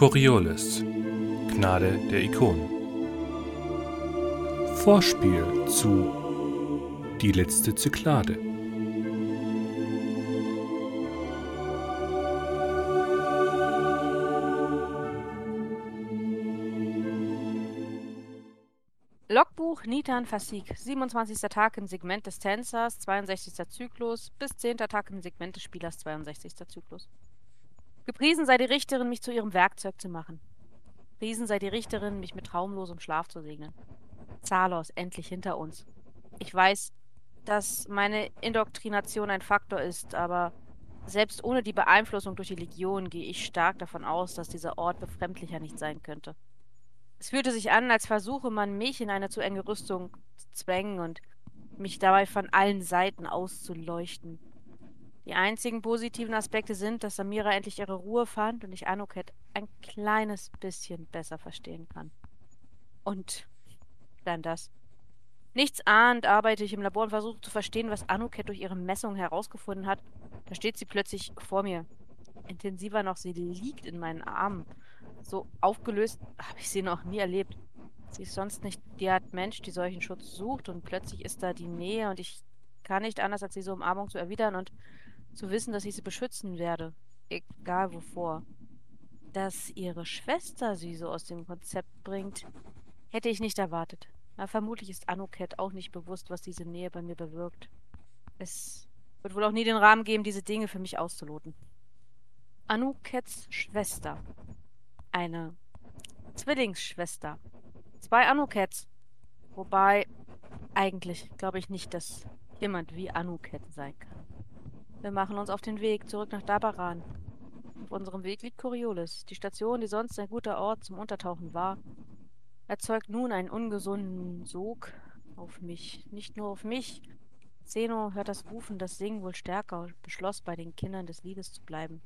Coriolis Gnade der Ikonen Vorspiel zu Die letzte Zyklade Logbuch Nitan Fasik, 27. Tag im Segment des Tänzers, 62. Zyklus, bis 10. Tag im Segment des Spielers, 62. Zyklus. Gepriesen sei die Richterin, mich zu ihrem Werkzeug zu machen. Gepriesen sei die Richterin, mich mit traumlosem Schlaf zu segnen. Zalos, endlich hinter uns. Ich weiß, dass meine Indoktrination ein Faktor ist, aber selbst ohne die Beeinflussung durch die Legion gehe ich stark davon aus, dass dieser Ort befremdlicher nicht sein könnte. Es fühlte sich an, als versuche man mich in eine zu enge Rüstung zu zwängen und mich dabei von allen Seiten auszuleuchten. Die einzigen positiven Aspekte sind, dass Samira endlich ihre Ruhe fand und ich Anuket ein kleines bisschen besser verstehen kann. Und dann das. Nichts ahnt arbeite ich im Labor und versuche zu verstehen, was Anuket durch ihre Messung herausgefunden hat. Da steht sie plötzlich vor mir. Intensiver noch, sie liegt in meinen Armen. So aufgelöst habe ich sie noch nie erlebt. Sie ist sonst nicht die Art Mensch, die solchen Schutz sucht und plötzlich ist da die Nähe und ich kann nicht anders, als diese Umarmung zu erwidern und zu wissen, dass ich sie beschützen werde. Egal wovor. Dass ihre Schwester sie so aus dem Konzept bringt, hätte ich nicht erwartet. Aber vermutlich ist Anuket auch nicht bewusst, was diese Nähe bei mir bewirkt. Es wird wohl auch nie den Rahmen geben, diese Dinge für mich auszuloten. Anukets Schwester. Eine Zwillingsschwester. Zwei Anukets. Wobei, eigentlich glaube ich nicht, dass jemand wie Anuket sein kann. Wir machen uns auf den Weg zurück nach Dabaran. Auf unserem Weg liegt Coriolis. Die Station, die sonst ein guter Ort zum Untertauchen war, erzeugt nun einen ungesunden Sog auf mich. Nicht nur auf mich. Zeno hört das Rufen, das Singen wohl stärker beschloss, bei den Kindern des Liedes zu bleiben.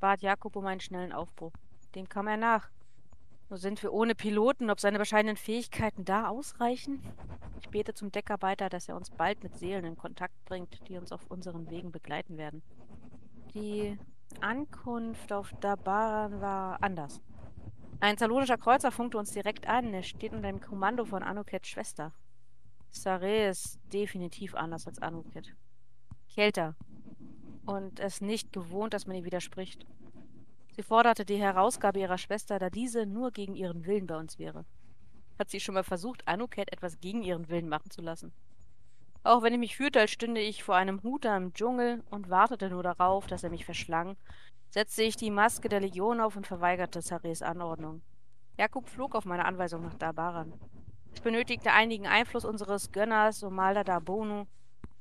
Bat Jakob um einen schnellen Aufbruch. Dem kam er nach. Nur sind wir ohne Piloten, ob seine bescheidenen Fähigkeiten da ausreichen? Ich bete zum Deckarbeiter, dass er uns bald mit Seelen in Kontakt bringt, die uns auf unseren Wegen begleiten werden. Die Ankunft auf Dabaran war anders. Ein salonischer Kreuzer funkte uns direkt an. Er steht unter dem Kommando von Anukets Schwester. Sare ist definitiv anders als Anuket. Kälter. Und es nicht gewohnt, dass man ihr widerspricht. Sie forderte die Herausgabe ihrer Schwester, da diese nur gegen ihren Willen bei uns wäre. Hat sie schon mal versucht, Anuket etwas gegen ihren Willen machen zu lassen? Auch wenn ich mich fühlte, als stünde ich vor einem Huter im Dschungel und wartete nur darauf, dass er mich verschlang, setzte ich die Maske der Legion auf und verweigerte Sares Anordnung. Jakub flog auf meine Anweisung nach Dabaran. Es benötigte einigen Einfluss unseres Gönners Omalda Darbonu,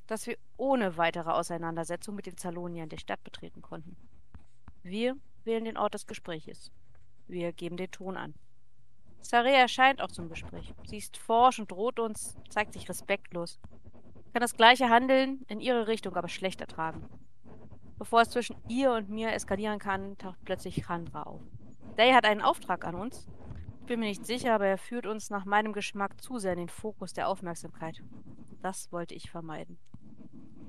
dass wir ohne weitere Auseinandersetzung mit den Zaloniern die Stadt betreten konnten. Wir wählen den Ort des Gespräches. Wir geben den Ton an. Sare erscheint auch zum Gespräch. Sie ist forsch und droht uns, zeigt sich respektlos. Kann das gleiche Handeln, in ihre Richtung aber schlecht ertragen. Bevor es zwischen ihr und mir eskalieren kann, taucht plötzlich Chandra auf. Day hat einen Auftrag an uns. Ich bin mir nicht sicher, aber er führt uns nach meinem Geschmack zu sehr in den Fokus der Aufmerksamkeit. Das wollte ich vermeiden.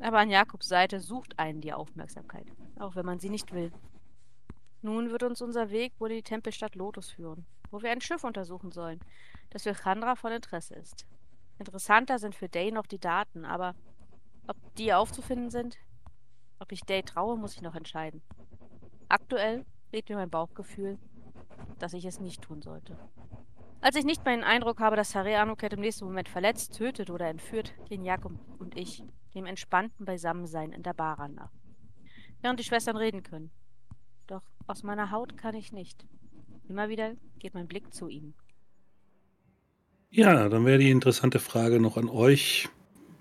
Aber an Jakobs Seite sucht einen die Aufmerksamkeit, auch wenn man sie nicht will. Nun wird uns unser Weg wohl in die Tempelstadt Lotus führen, wo wir ein Schiff untersuchen sollen, das für Chandra von Interesse ist. Interessanter sind für Day noch die Daten, aber ob die aufzufinden sind? Ob ich Day traue, muss ich noch entscheiden. Aktuell rät mir mein Bauchgefühl, dass ich es nicht tun sollte. Als ich nicht mehr den Eindruck habe, dass Hare Anuket im nächsten Moment verletzt, tötet oder entführt, gehen Jakob und ich dem entspannten Beisammensein in der Baran nach. Während die Schwestern reden können. Aus meiner Haut kann ich nicht. Immer wieder geht mein Blick zu ihm. Ja, dann wäre die interessante Frage noch an euch.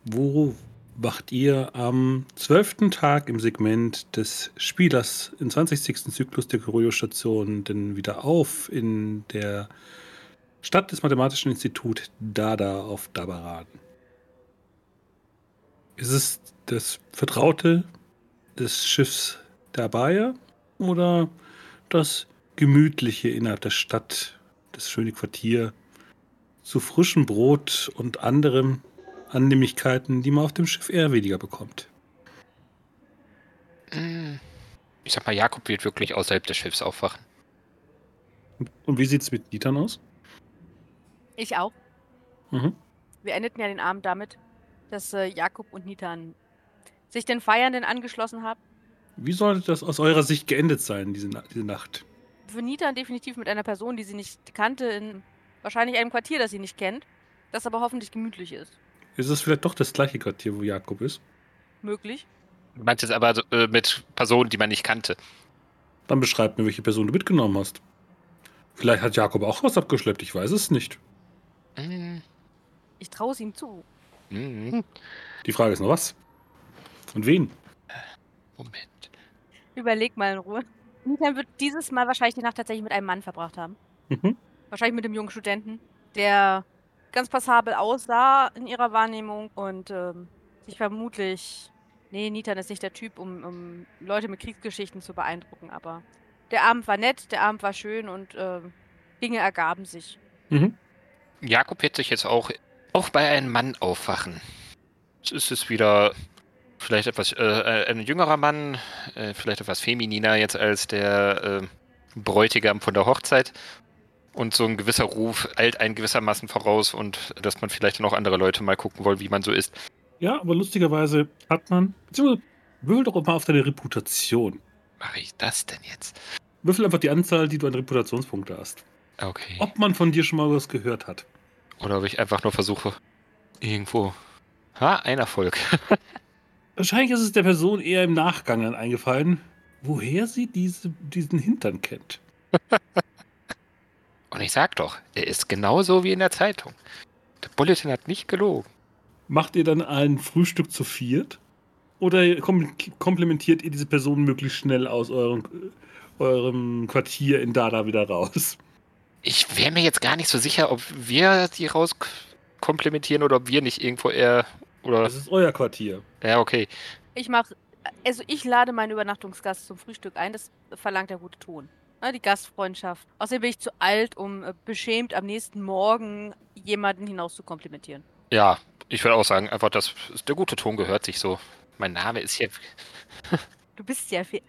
Wo wacht ihr am zwölften Tag im Segment des Spielers im 20. Zyklus der Kurio-Station denn wieder auf in der Stadt des Mathematischen Instituts Dada auf Dabaran? Ist es das Vertraute des Schiffs der Oder das Gemütliche innerhalb der Stadt, das schöne Quartier, zu frischem Brot und anderen Annehmlichkeiten, die man auf dem Schiff eher weniger bekommt. Mm. Ich sag mal, Jakob wird wirklich außerhalb des Schiffs aufwachen. Und wie sieht's mit Nitan aus? Ich auch. Mhm. Wir endeten ja den Abend damit, dass äh, Jakob und Nitan sich den Feiernden angeschlossen haben. Wie sollte das aus eurer Sicht geendet sein, diese, Na diese Nacht? Für Nitan definitiv mit einer Person, die sie nicht kannte, in wahrscheinlich einem Quartier, das sie nicht kennt, das aber hoffentlich gemütlich ist. Ist es vielleicht doch das gleiche Quartier, wo Jakob ist? Möglich. Du meinst jetzt aber äh, mit Personen, die man nicht kannte. Dann beschreib mir, welche Person du mitgenommen hast. Vielleicht hat Jakob auch was abgeschleppt, ich weiß es nicht. Mhm. Ich traue es ihm zu. Mhm. Die Frage ist nur was. Und wen? Moment. Überleg mal in Ruhe. Nitan wird dieses Mal wahrscheinlich die Nacht tatsächlich mit einem Mann verbracht haben. Mhm. Wahrscheinlich mit dem jungen Studenten, der ganz passabel aussah in ihrer Wahrnehmung und ähm, sich vermutlich. Nee, Nitan ist nicht der Typ, um, um Leute mit Kriegsgeschichten zu beeindrucken, aber der Abend war nett, der Abend war schön und ähm, Dinge ergaben sich. Mhm. Jakob wird sich jetzt auch, auch bei einem Mann aufwachen. Es ist wieder vielleicht etwas, äh, ein jüngerer Mann, äh, vielleicht etwas femininer jetzt als der äh, Bräutigam von der Hochzeit. Und so ein gewisser Ruf eilt einen gewissermaßen voraus und dass man vielleicht noch andere Leute mal gucken will, wie man so ist. Ja, aber lustigerweise hat man. Beziehungsweise würfel doch mal auf deine Reputation. Mache ich das denn jetzt? Würfel einfach die Anzahl, die du an Reputationspunkte hast. Okay. Ob man von dir schon mal was gehört hat. Oder ob ich einfach nur versuche, irgendwo. Ha, ein Erfolg. Wahrscheinlich ist es der Person eher im Nachgang dann eingefallen, woher sie diese, diesen Hintern kennt. Und ich sag doch, er ist genauso wie in der Zeitung. Der Bulletin hat nicht gelogen. Macht ihr dann ein Frühstück zu viert? Oder kom komplementiert ihr diese Person möglichst schnell aus eurem, eurem Quartier in Dada wieder raus? Ich wäre mir jetzt gar nicht so sicher, ob wir die rauskomplementieren oder ob wir nicht irgendwo eher. Oder. Das ist euer Quartier. Ja, okay. Ich mache, also ich lade meinen Übernachtungsgast zum Frühstück ein, das verlangt der gute Ton. Ne, die Gastfreundschaft. Außerdem bin ich zu alt, um äh, beschämt am nächsten Morgen jemanden hinaus zu komplimentieren. Ja, ich würde auch sagen, einfach, dass der gute Ton gehört sich so. Mein Name ist hier. Du bist ja viel.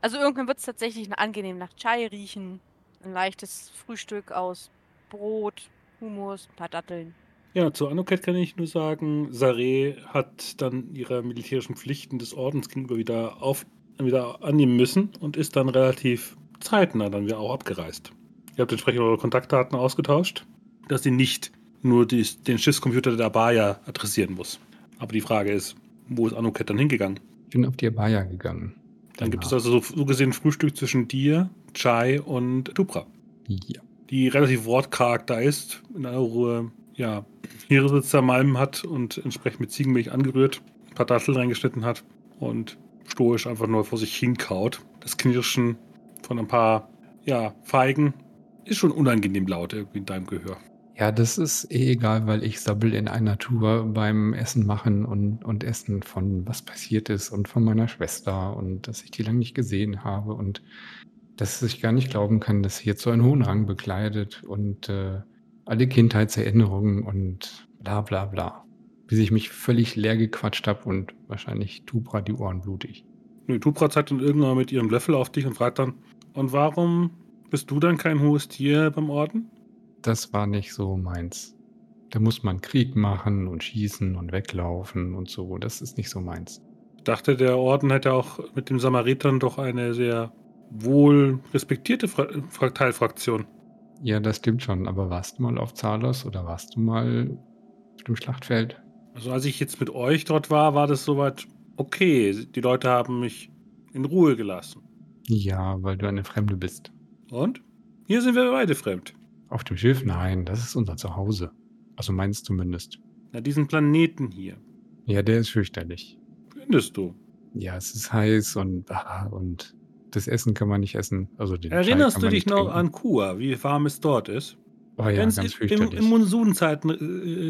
Also irgendwann wird es tatsächlich eine angenehm nach Chai riechen. Ein leichtes Frühstück aus Brot, Hummus, ein paar Datteln. Ja, zu Anoket kann ich nur sagen, Sareh hat dann ihre militärischen Pflichten des Ordens gegenüber wieder, auf, wieder annehmen müssen und ist dann relativ zeitnah dann wieder auch abgereist. Ihr habt entsprechend eure Kontaktdaten ausgetauscht, dass sie nicht nur die, den Schiffscomputer der Abaya adressieren muss. Aber die Frage ist, wo ist Anoket dann hingegangen? Ich bin auf die Abaya gegangen. Dann gibt es also so, so gesehen Frühstück zwischen dir, Chai und Tupra, Ja. die relativ wortkarg da ist, in aller Ruhe, ja, Hirse Malm hat und entsprechend mit Ziegenmilch angerührt, ein paar Datteln reingeschnitten hat und stoisch einfach nur vor sich hinkaut. Das Knirschen von ein paar, ja, Feigen ist schon unangenehm laut irgendwie in deinem Gehör. Ja, das ist eh egal, weil ich sabbel in einer Tour beim Essen machen und, und Essen von was passiert ist und von meiner Schwester und dass ich die lange nicht gesehen habe und dass ich gar nicht glauben kann, dass sie jetzt so einen hohen Rang bekleidet und äh, alle Kindheitserinnerungen und bla bla bla. Bis ich mich völlig leer gequatscht habe und wahrscheinlich Tupra die Ohren blutig. Nö, Tupra zeigt dann irgendwann mit ihrem Löffel auf dich und fragt dann, und warum bist du dann kein hohes Tier beim Orden? Das war nicht so meins. Da muss man Krieg machen und schießen und weglaufen und so. Das ist nicht so meins. Ich dachte, der Orden hätte auch mit den Samaritern doch eine sehr wohl respektierte Fra Fra Teilfraktion. Ja, das stimmt schon. Aber warst du mal auf Zalos oder warst du mal auf dem Schlachtfeld? Also als ich jetzt mit euch dort war, war das soweit okay. Die Leute haben mich in Ruhe gelassen. Ja, weil du eine Fremde bist. Und? Hier sind wir beide fremd. Auf dem Schiff? Nein, das ist unser Zuhause. Also meins zumindest. Na, diesen Planeten hier. Ja, der ist fürchterlich. Findest du? Ja, es ist heiß und, ah, und das Essen kann man nicht essen. Also Erinnerst du dich noch trinken. an Kua, wie warm es dort ist? Oh ja, Wenn's ganz fürchterlich. Im Monsunzeiten äh,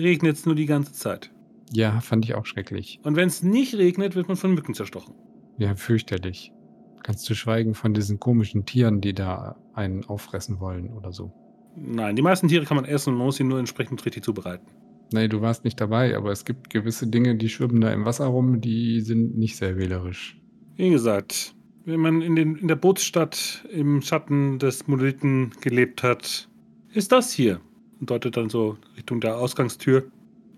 regnet es nur die ganze Zeit. ja, fand ich auch schrecklich. Und wenn es nicht regnet, wird man von Mücken zerstochen. Ja, fürchterlich. Ganz zu schweigen von diesen komischen Tieren, die da einen auffressen wollen oder so. Nein, die meisten Tiere kann man essen und man muss sie nur entsprechend richtig zubereiten. Nee, du warst nicht dabei, aber es gibt gewisse Dinge, die schwimmen da im Wasser rum, die sind nicht sehr wählerisch. Wie gesagt, wenn man in, den, in der Bootsstadt im Schatten des Monolithen gelebt hat, ist das hier, und deutet dann so Richtung der Ausgangstür,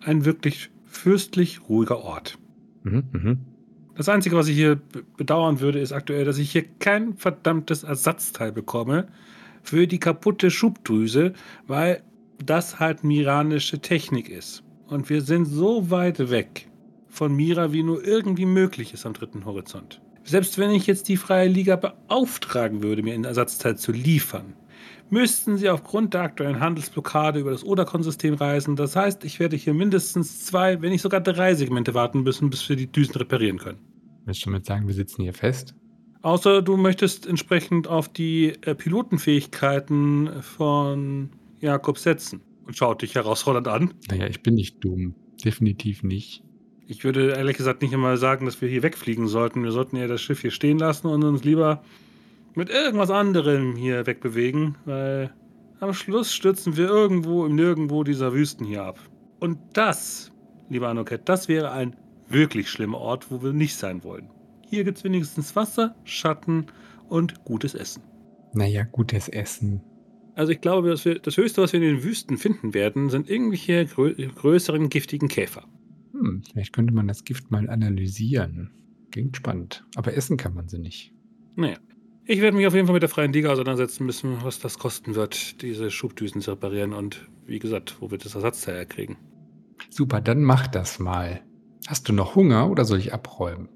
ein wirklich fürstlich ruhiger Ort. Mhm, mhm. Das Einzige, was ich hier bedauern würde, ist aktuell, dass ich hier kein verdammtes Ersatzteil bekomme für die kaputte Schubdrüse, weil das halt miranische Technik ist. Und wir sind so weit weg von Mira, wie nur irgendwie möglich ist am dritten Horizont. Selbst wenn ich jetzt die Freie Liga beauftragen würde, mir ein Ersatzteil zu liefern, müssten sie aufgrund der aktuellen Handelsblockade über das Odercon-System reisen. Das heißt, ich werde hier mindestens zwei, wenn nicht sogar drei Segmente warten müssen, bis wir die Düsen reparieren können. Willst du damit sagen, wir sitzen hier fest? Außer du möchtest entsprechend auf die äh, Pilotenfähigkeiten von Jakob setzen und schaut dich herausfordernd an. Naja, ich bin nicht dumm. Definitiv nicht. Ich würde ehrlich gesagt nicht einmal sagen, dass wir hier wegfliegen sollten. Wir sollten ja das Schiff hier stehen lassen und uns lieber mit irgendwas anderem hier wegbewegen, weil am Schluss stürzen wir irgendwo im Nirgendwo dieser Wüsten hier ab. Und das, lieber Anoket, das wäre ein wirklich schlimmer Ort, wo wir nicht sein wollen. Hier gibt es wenigstens Wasser, Schatten und gutes Essen. Naja, gutes Essen. Also ich glaube, dass wir, das Höchste, was wir in den Wüsten finden werden, sind irgendwelche grö größeren giftigen Käfer. Hm, vielleicht könnte man das Gift mal analysieren. Klingt spannend. Aber essen kann man sie nicht. Naja. Ich werde mich auf jeden Fall mit der freien Liga auseinandersetzen müssen, was das kosten wird, diese Schubdüsen zu reparieren und wie gesagt, wo wir das Ersatzteil herkriegen. Super, dann mach das mal. Hast du noch Hunger oder soll ich abräumen?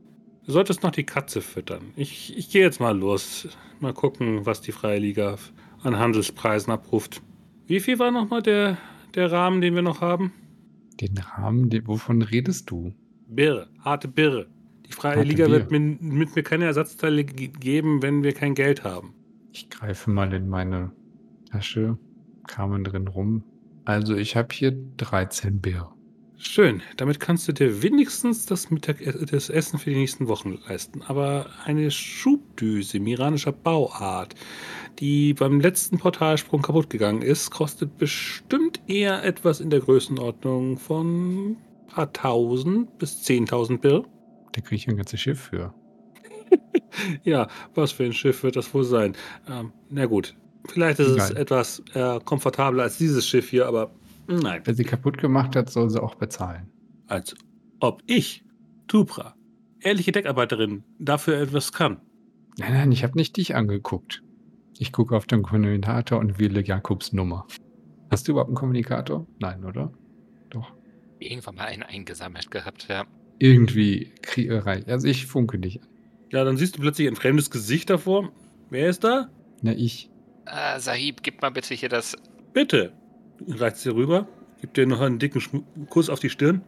Du solltest noch die Katze füttern. Ich, ich gehe jetzt mal los. Mal gucken, was die Freie Liga an Handelspreisen abruft. Wie viel war nochmal der, der Rahmen, den wir noch haben? Den Rahmen, den, wovon redest du? Birre, harte Birre. Die Freie Harte Liga Bier. wird mir, mit mir keine Ersatzteile ge- geben, wenn wir kein Geld haben. Ich greife mal in meine Tasche, kamen drin rum. Also ich habe hier 13 Bier. Schön, damit kannst du dir wenigstens das, Mittag das Essen für die nächsten Wochen leisten. Aber eine Schubdüse miranischer Bauart, die beim letzten Portalsprung kaputt gegangen ist, kostet bestimmt eher etwas in der Größenordnung von ein paar tausend bis zehntausend Birr. Da kriege ich ein ganzes Schiff für. Ja, was für ein Schiff wird das wohl sein? Ähm, na gut, vielleicht ist es Egal. etwas äh, komfortabler als dieses Schiff hier, aber nein. Wer sie kaputt gemacht hat, soll sie auch bezahlen. Als ob ich, Tupra, ehrliche Deckarbeiterin, dafür etwas kann. Nein, nein, ich habe nicht dich angeguckt. Ich gucke auf den Kommunikator und wähle Jakobs Nummer. Hast du überhaupt einen Kommunikator? Nein, oder? Doch. Irgendwann mal einen eingesammelt gehabt, ja. Irgendwie Kriegerei. Also ich funke dich an. Ja, dann siehst du plötzlich ein fremdes Gesicht davor. Wer ist da? Na, ich. Ah, Sahib, gib mal bitte hier das. Bitte. Reizt dir rüber, gibt dir noch einen dicken Schmu Kuss auf die Stirn.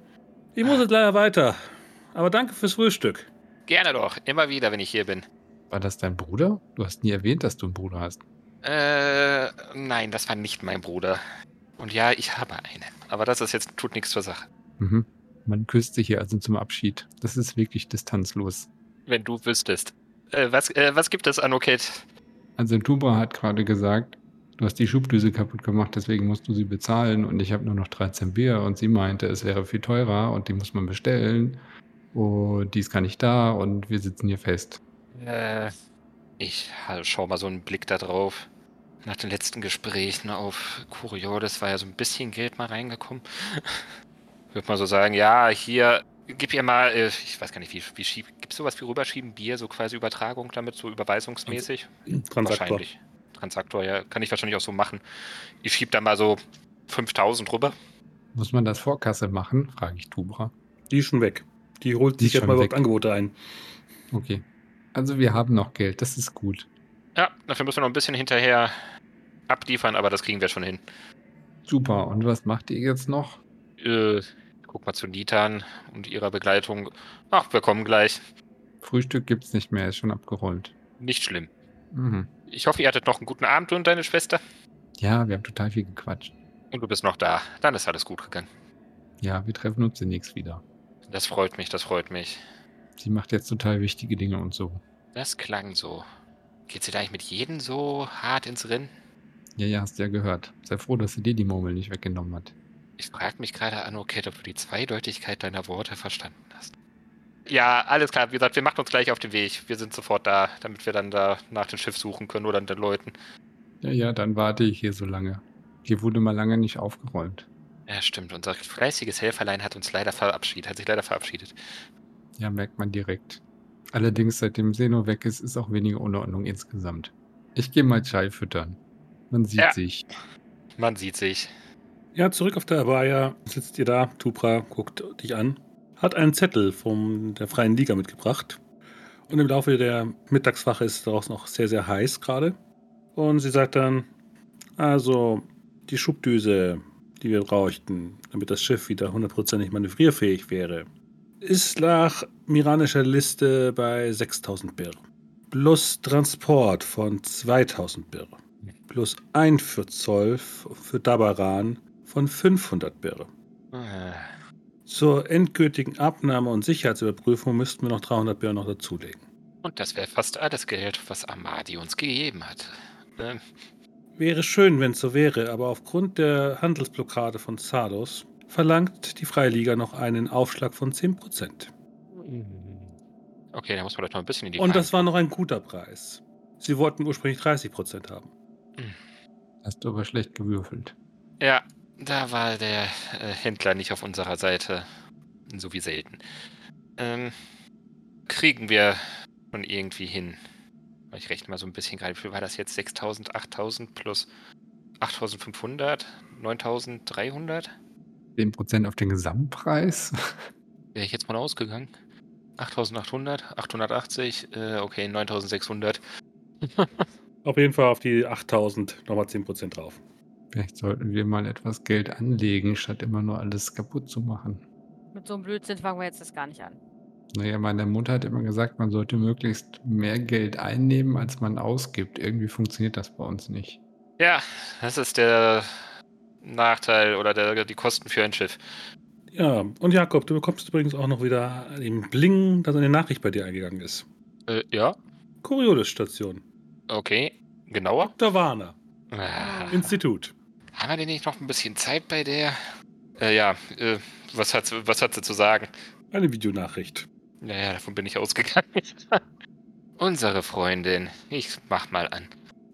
Ich muss jetzt leider weiter. Aber danke fürs Frühstück. Gerne doch, immer wieder, wenn ich hier bin. War das dein Bruder? Du hast nie erwähnt, dass du einen Bruder hast. Äh, nein, das war nicht mein Bruder. Und ja, ich habe einen. Aber das ist jetzt, tut nichts zur Sache. Mhm. Man küsst sich hier also zum Abschied. Das ist wirklich distanzlos. Wenn du wüsstest. Äh, was, äh, was gibt es, Anoket? Also Tubra hat gerade gesagt, du hast die Schubdüse kaputt gemacht, deswegen musst du sie bezahlen und ich habe nur noch 13 Bier und sie meinte, es wäre viel teurer und die muss man bestellen und die ist gar nicht da und wir sitzen hier fest. Äh, ich ha- schau mal so einen Blick da drauf. Nach den letzten Gesprächen auf Coriolis war ja so ein bisschen Geld mal reingekommen. Würde mal so sagen, ja, hier, gib ihr mal, äh, ich weiß gar nicht, wie, wie schieb, gibt es sowas wie rüberschieben, Bier, so quasi Übertragung damit, so überweisungsmäßig? Transaktor. Wahrscheinlich. Transaktor, ja, kann ich wahrscheinlich auch so machen. Ich schieb da mal so 5000 rüber. Muss man das Vorkasse machen? frage ich Tubra. Die ist schon weg. Die holt sich jetzt mal überhaupt. Angebote ein. Okay. Also wir haben noch Geld, das ist gut. Ja, dafür müssen wir noch ein bisschen hinterher abliefern, aber das kriegen wir schon hin. Super. Und was macht ihr jetzt noch? Äh, guck mal zu Nitan und ihrer Begleitung. Ach, wir kommen gleich. Frühstück gibt's nicht mehr, ist schon abgerollt. Nicht schlimm. Mhm. Ich hoffe, ihr hattet noch einen guten Abend, du und deine Schwester. Ja, wir haben total viel gequatscht. Und du bist noch da. Dann ist alles gut gegangen. Ja, wir treffen uns demnächst wieder. Das freut mich, das freut mich. Sie macht jetzt total wichtige Dinge und so. Das klang so. Geht sie da eigentlich mit jedem so hart ins Rennen? Ja, ja, hast ja gehört. Sei froh, dass sie dir die Murmel nicht weggenommen hat. Ich frage mich gerade, Anoket, ob du die Zweideutigkeit deiner Worte verstanden hast. Ja, alles klar. Wie gesagt, wir machen uns gleich auf den Weg. Wir sind sofort da, damit wir dann da nach dem Schiff suchen können oder an den Leuten. Ja, ja, dann warte ich hier so lange. Hier wurde mal lange nicht aufgeräumt. Ja, stimmt. Unser fleißiges Helferlein hat uns leider verabschiedet, hat sich leider verabschiedet. Ja, merkt man direkt. Allerdings, seitdem Seno weg ist, ist auch weniger Unordnung insgesamt. Ich gehe mal Chai füttern. Man sieht Ja. sich. Man sieht sich. Ja, zurück auf der Abaya sitzt ihr da. Tupra guckt dich an, hat einen Zettel von der Freien Liga mitgebracht. Und im Laufe der Mittagswache ist es draußen noch sehr, sehr heiß gerade. Und sie sagt dann, also die Schubdüse, die wir bräuchten, damit das Schiff wieder hundertprozentig manövrierfähig wäre, ist nach miranischer Liste bei 6000 Bir. Plus Transport von 2000 Bir. Plus Einfuhrzoll für Dabaran von 500 Bir. Äh, Zur endgültigen Abnahme und Sicherheitsüberprüfung müssten wir noch 300 Bir noch dazulegen. Und das wäre fast alles Geld, was Amadi uns gegeben hat. Ähm, Wäre schön, wenn es so wäre, aber aufgrund der Handelsblockade von Zardos verlangt die Freiliga noch einen Aufschlag von 10%. Okay, da muss man vielleicht noch ein bisschen in die Und Fang- das war noch ein guter Preis. Sie wollten ursprünglich 30% haben. Hast du aber schlecht gewürfelt. Ja, da war der äh, Händler nicht auf unserer Seite. So wie selten. Ähm, kriegen wir schon irgendwie hin. Ich rechne mal so ein bisschen gerade. Wie viel war das jetzt? 6000, 8000 plus 8500, 9300? 10% auf den Gesamtpreis? Wäre ich jetzt mal ausgegangen? 8800, 880, äh, okay, 9600. Auf jeden Fall auf die 8000 nochmal 10% drauf. Vielleicht sollten wir mal etwas Geld anlegen, statt immer nur alles kaputt zu machen. Mit so einem Blödsinn fangen wir jetzt das gar nicht an. Naja, meine Mutter hat immer gesagt, man sollte möglichst mehr Geld einnehmen, als man ausgibt. Irgendwie funktioniert das bei uns nicht. Ja, das ist der Nachteil oder der, die Kosten für ein Schiff. Ja, und Jakob, du bekommst übrigens auch noch wieder den Bling, dass eine Nachricht bei dir eingegangen ist. Äh, ja, Coriolis-Station. okay. Genauer? Dr. Warner. Ah, Institut. Haben wir denn nicht noch ein bisschen Zeit bei der? Äh, ja, äh, was hat, sie- was hat sie zu sagen? Eine Videonachricht. Naja, davon bin ich ausgegangen. Unsere Freundin. Ich mach mal an.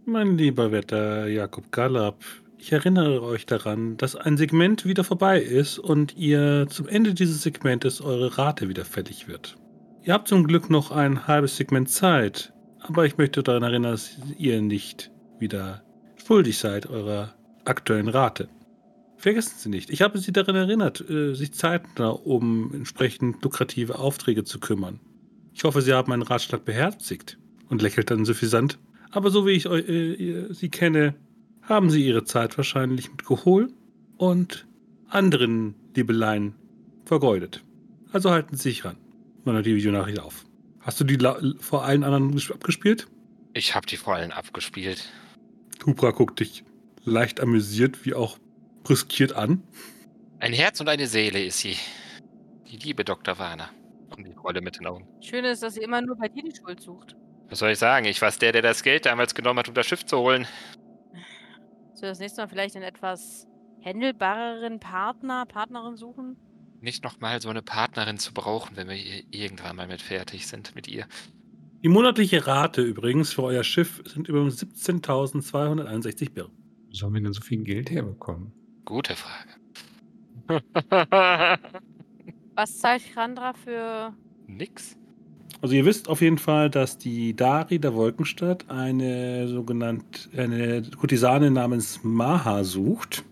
Mein lieber Wetter Jakob Gallab, ich erinnere euch daran, dass ein Segment wieder vorbei ist und ihr zum Ende dieses Segmentes eure Rate wieder fällig wird. Ihr habt zum Glück noch ein halbes Segment Zeit, aber ich möchte daran erinnern, dass ihr nicht wieder schuldig seid eurer aktuellen Rate. Vergessen Sie nicht, ich habe Sie daran erinnert, äh, sich zeitnah um entsprechend lukrative Aufträge zu kümmern. Ich hoffe, Sie haben meinen Ratschlag beherzigt und lächelt dann suffisant. Aber so wie ich äh, Sie kenne, haben Sie Ihre Zeit wahrscheinlich mit Gehol und anderen Liebeleien vergeudet. Also halten Sie sich ran. Man hat die Videonachricht auf. Hast du die la- vor allen anderen ges- abgespielt? Ich hab die vor allem abgespielt. Hubra guckt dich leicht amüsiert wie auch brüskiert an. Ein Herz und eine Seele ist sie. Die liebe Dr. Warner. Und die Rolle mit den Augen. Schön ist, dass sie immer nur bei dir die Schuld sucht. Was soll ich sagen? Ich war der, der das Geld damals genommen hat, um das Schiff zu holen. So das nächste Mal vielleicht einen etwas händelbareren Partner, Partnerin suchen? Nicht nochmal so eine Partnerin zu brauchen, wenn wir hier irgendwann mal mit fertig sind mit ihr. Die monatliche Rate übrigens für euer Schiff sind übrigens 17.261 Bir. Sollen wir denn so viel Geld herbekommen? Gute Frage. Was zahlt Chandra für. Nix? Also ihr wisst auf jeden Fall, dass die Dari der Wolkenstadt eine sogenannte eine Kurtisane namens Maha sucht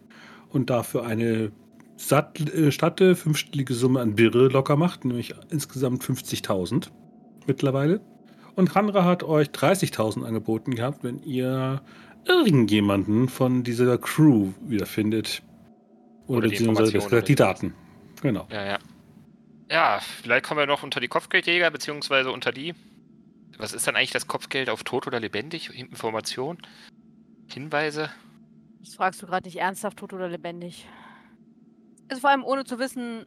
und dafür eine satt, äh, statte fünfstellige Summe an Birre locker macht, nämlich insgesamt 50.000 mittlerweile. Und Chandra hat euch 30.000 angeboten gehabt, wenn ihr irgendjemanden von dieser Crew wiederfindet. Oder, Oder die beziehungsweise gesagt die Daten. Genau. Ja, ja. Ja, vielleicht kommen wir noch unter die Kopfgeldjäger, beziehungsweise unter die. Was ist dann eigentlich das Kopfgeld auf tot oder lebendig? Information? Hinweise? Das fragst du gerade nicht ernsthaft, tot oder lebendig. Also vor allem ohne zu wissen,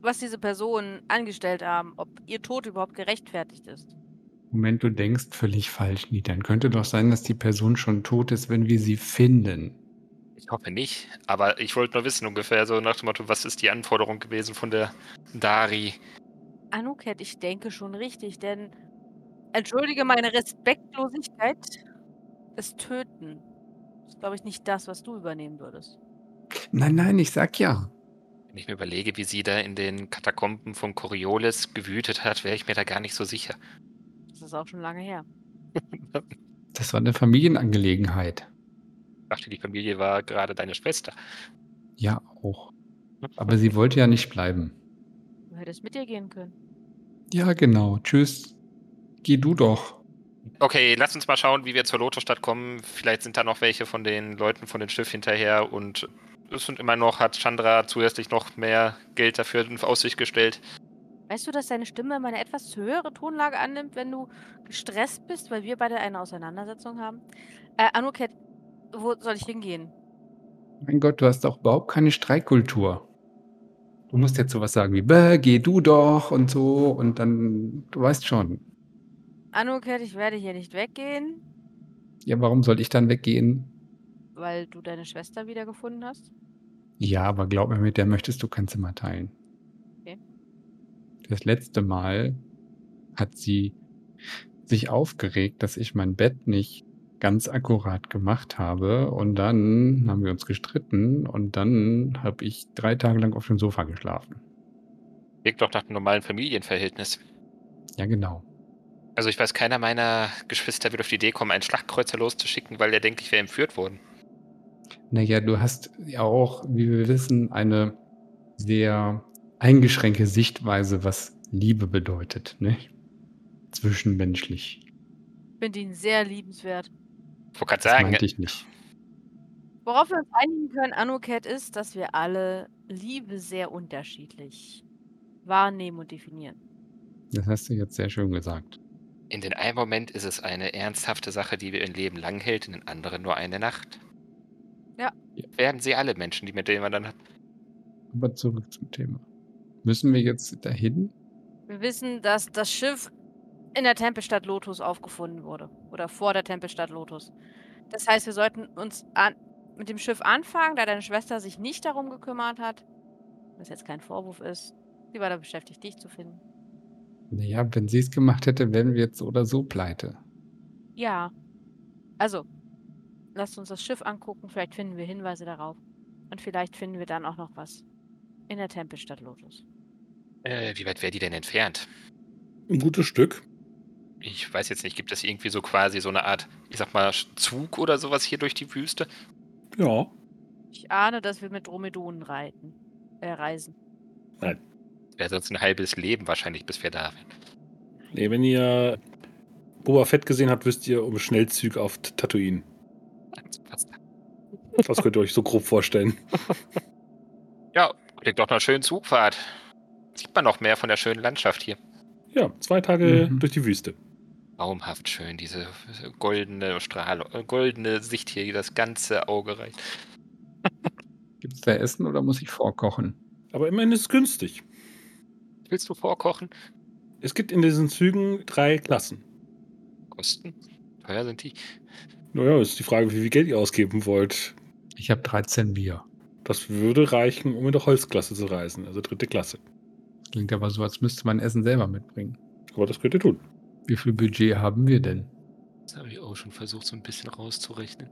was diese Personen angestellt haben, ob ihr Tod überhaupt gerechtfertigt ist. Moment, du denkst völlig falsch, Nitan. Könnte doch sein, dass die Person schon tot ist, wenn wir sie finden. Ich hoffe nicht, aber ich wollte nur wissen ungefähr so nach dem Motto, was ist die Anforderung gewesen von der Dari? Anuket, ich denke schon richtig, denn entschuldige meine Respektlosigkeit, das Töten ist, glaube ich, nicht das, was du übernehmen würdest. Nein, nein, ich sag ja. Wenn ich mir überlege, wie sie da in den Katakomben von Coriolis gewütet hat, wäre ich mir da gar nicht so sicher. Das ist auch schon lange her. Das war eine Familienangelegenheit. Ich dachte, die Familie war gerade deine Schwester. Ja, auch. Aber sie wollte ja nicht bleiben. Du hättest mit ihr gehen können. Ja, genau. Tschüss. Geh du doch. Okay, lass uns mal schauen, wie wir zur Lotusstadt kommen. Vielleicht sind da noch welche von den Leuten von dem Schiff hinterher und es sind immer noch, hat Chandra zusätzlich noch mehr Geld dafür in Aussicht gestellt. Weißt du, dass deine Stimme immer eine etwas höhere Tonlage annimmt, wenn du gestresst bist, weil wir beide eine Auseinandersetzung haben? Äh, Anuket, wo soll ich hingehen? Mein Gott, du hast doch überhaupt keine Streikkultur. Du musst jetzt sowas sagen wie, Bäh, geh du doch und so und dann, du weißt schon. Anuket, ich werde hier nicht weggehen, Ja, warum soll ich dann weggehen? weil du deine Schwester wiedergefunden hast. Ja, aber glaub mir, mit der möchtest du kein Zimmer teilen. Das letzte Mal hat sie sich aufgeregt, dass ich mein Bett nicht ganz akkurat gemacht habe und dann haben wir uns gestritten und dann habe ich drei Tage lang auf dem Sofa geschlafen. Wirkt doch nach einem normalen Familienverhältnis. Ja, genau. Also ich weiß, keiner meiner Geschwister wird auf die Idee kommen, einen Schlachtkreuzer loszuschicken, weil er denkt, ich wäre entführt worden. Naja, du hast ja auch, wie wir wissen, eine sehr eingeschränkte Sichtweise, was Liebe bedeutet, ne? Zwischenmenschlich. Ich finde ihn sehr liebenswert. Ich wollte gerade Das sagen, meinte ich nicht. Worauf wir uns einigen können, Anuket, ist, dass wir alle Liebe sehr unterschiedlich wahrnehmen und definieren. Das hast du jetzt sehr schön gesagt. in den einen Moment ist es eine ernsthafte Sache, die wir ein Leben lang hält, in den anderen nur eine Nacht. Ja. Werden sie alle Menschen, die mit denen man dann hat. Aber zurück zum Thema. Müssen wir jetzt dahin? Wir wissen, dass das Schiff in der Tempelstadt Lotus aufgefunden wurde. Oder vor der Tempelstadt Lotus. Das heißt, wir sollten uns an, mit dem Schiff anfangen, da deine Schwester sich nicht darum gekümmert hat. Was jetzt kein Vorwurf ist. Sie war da beschäftigt, dich zu finden. Naja, wenn sie es gemacht hätte, wären wir jetzt so oder so pleite. Ja. Also, lasst uns das Schiff angucken. Vielleicht finden wir Hinweise darauf. Und vielleicht finden wir dann auch noch was in der Tempelstadt Lotus. Äh, wie weit wäre die denn entfernt? Ein gutes Stück. Ich weiß jetzt nicht, gibt es irgendwie so quasi so eine Art, ich sag mal, Zug oder sowas hier durch die Wüste? Ja. Ich ahne, dass wir mit Dromedonen reiten. Äh, reisen. Wäre sonst ein halbes Leben wahrscheinlich, bis wir da wären. Nee, wenn ihr Boba Fett gesehen habt, wisst ihr um Schnellzüge auf Tatooine. Fast. Das könnt ihr euch so grob vorstellen. Ja, klingt doch einer schönen Zugfahrt. Sieht man noch mehr von der schönen Landschaft hier. Ja, zwei Tage Mhm. durch die Wüste. Traumhaft schön, diese goldene Strahlung, äh, goldene Sicht hier, die das ganze Auge reicht. Gibt es da Essen oder muss ich vorkochen? Aber immerhin ist es günstig. Willst du vorkochen? Es gibt in diesen Zügen drei Klassen. Kosten? Teuer sind die? Naja, ist die Frage, wie viel Geld ihr ausgeben wollt. Ich habe 13 Bier. Das würde reichen, um in der Holzklasse zu reisen, also dritte Klasse. Klingt aber so, als müsste man Essen selber mitbringen. Aber das könnt ihr tun. Wie viel Budget haben wir denn? Das habe ich auch schon versucht, so ein bisschen rauszurechnen.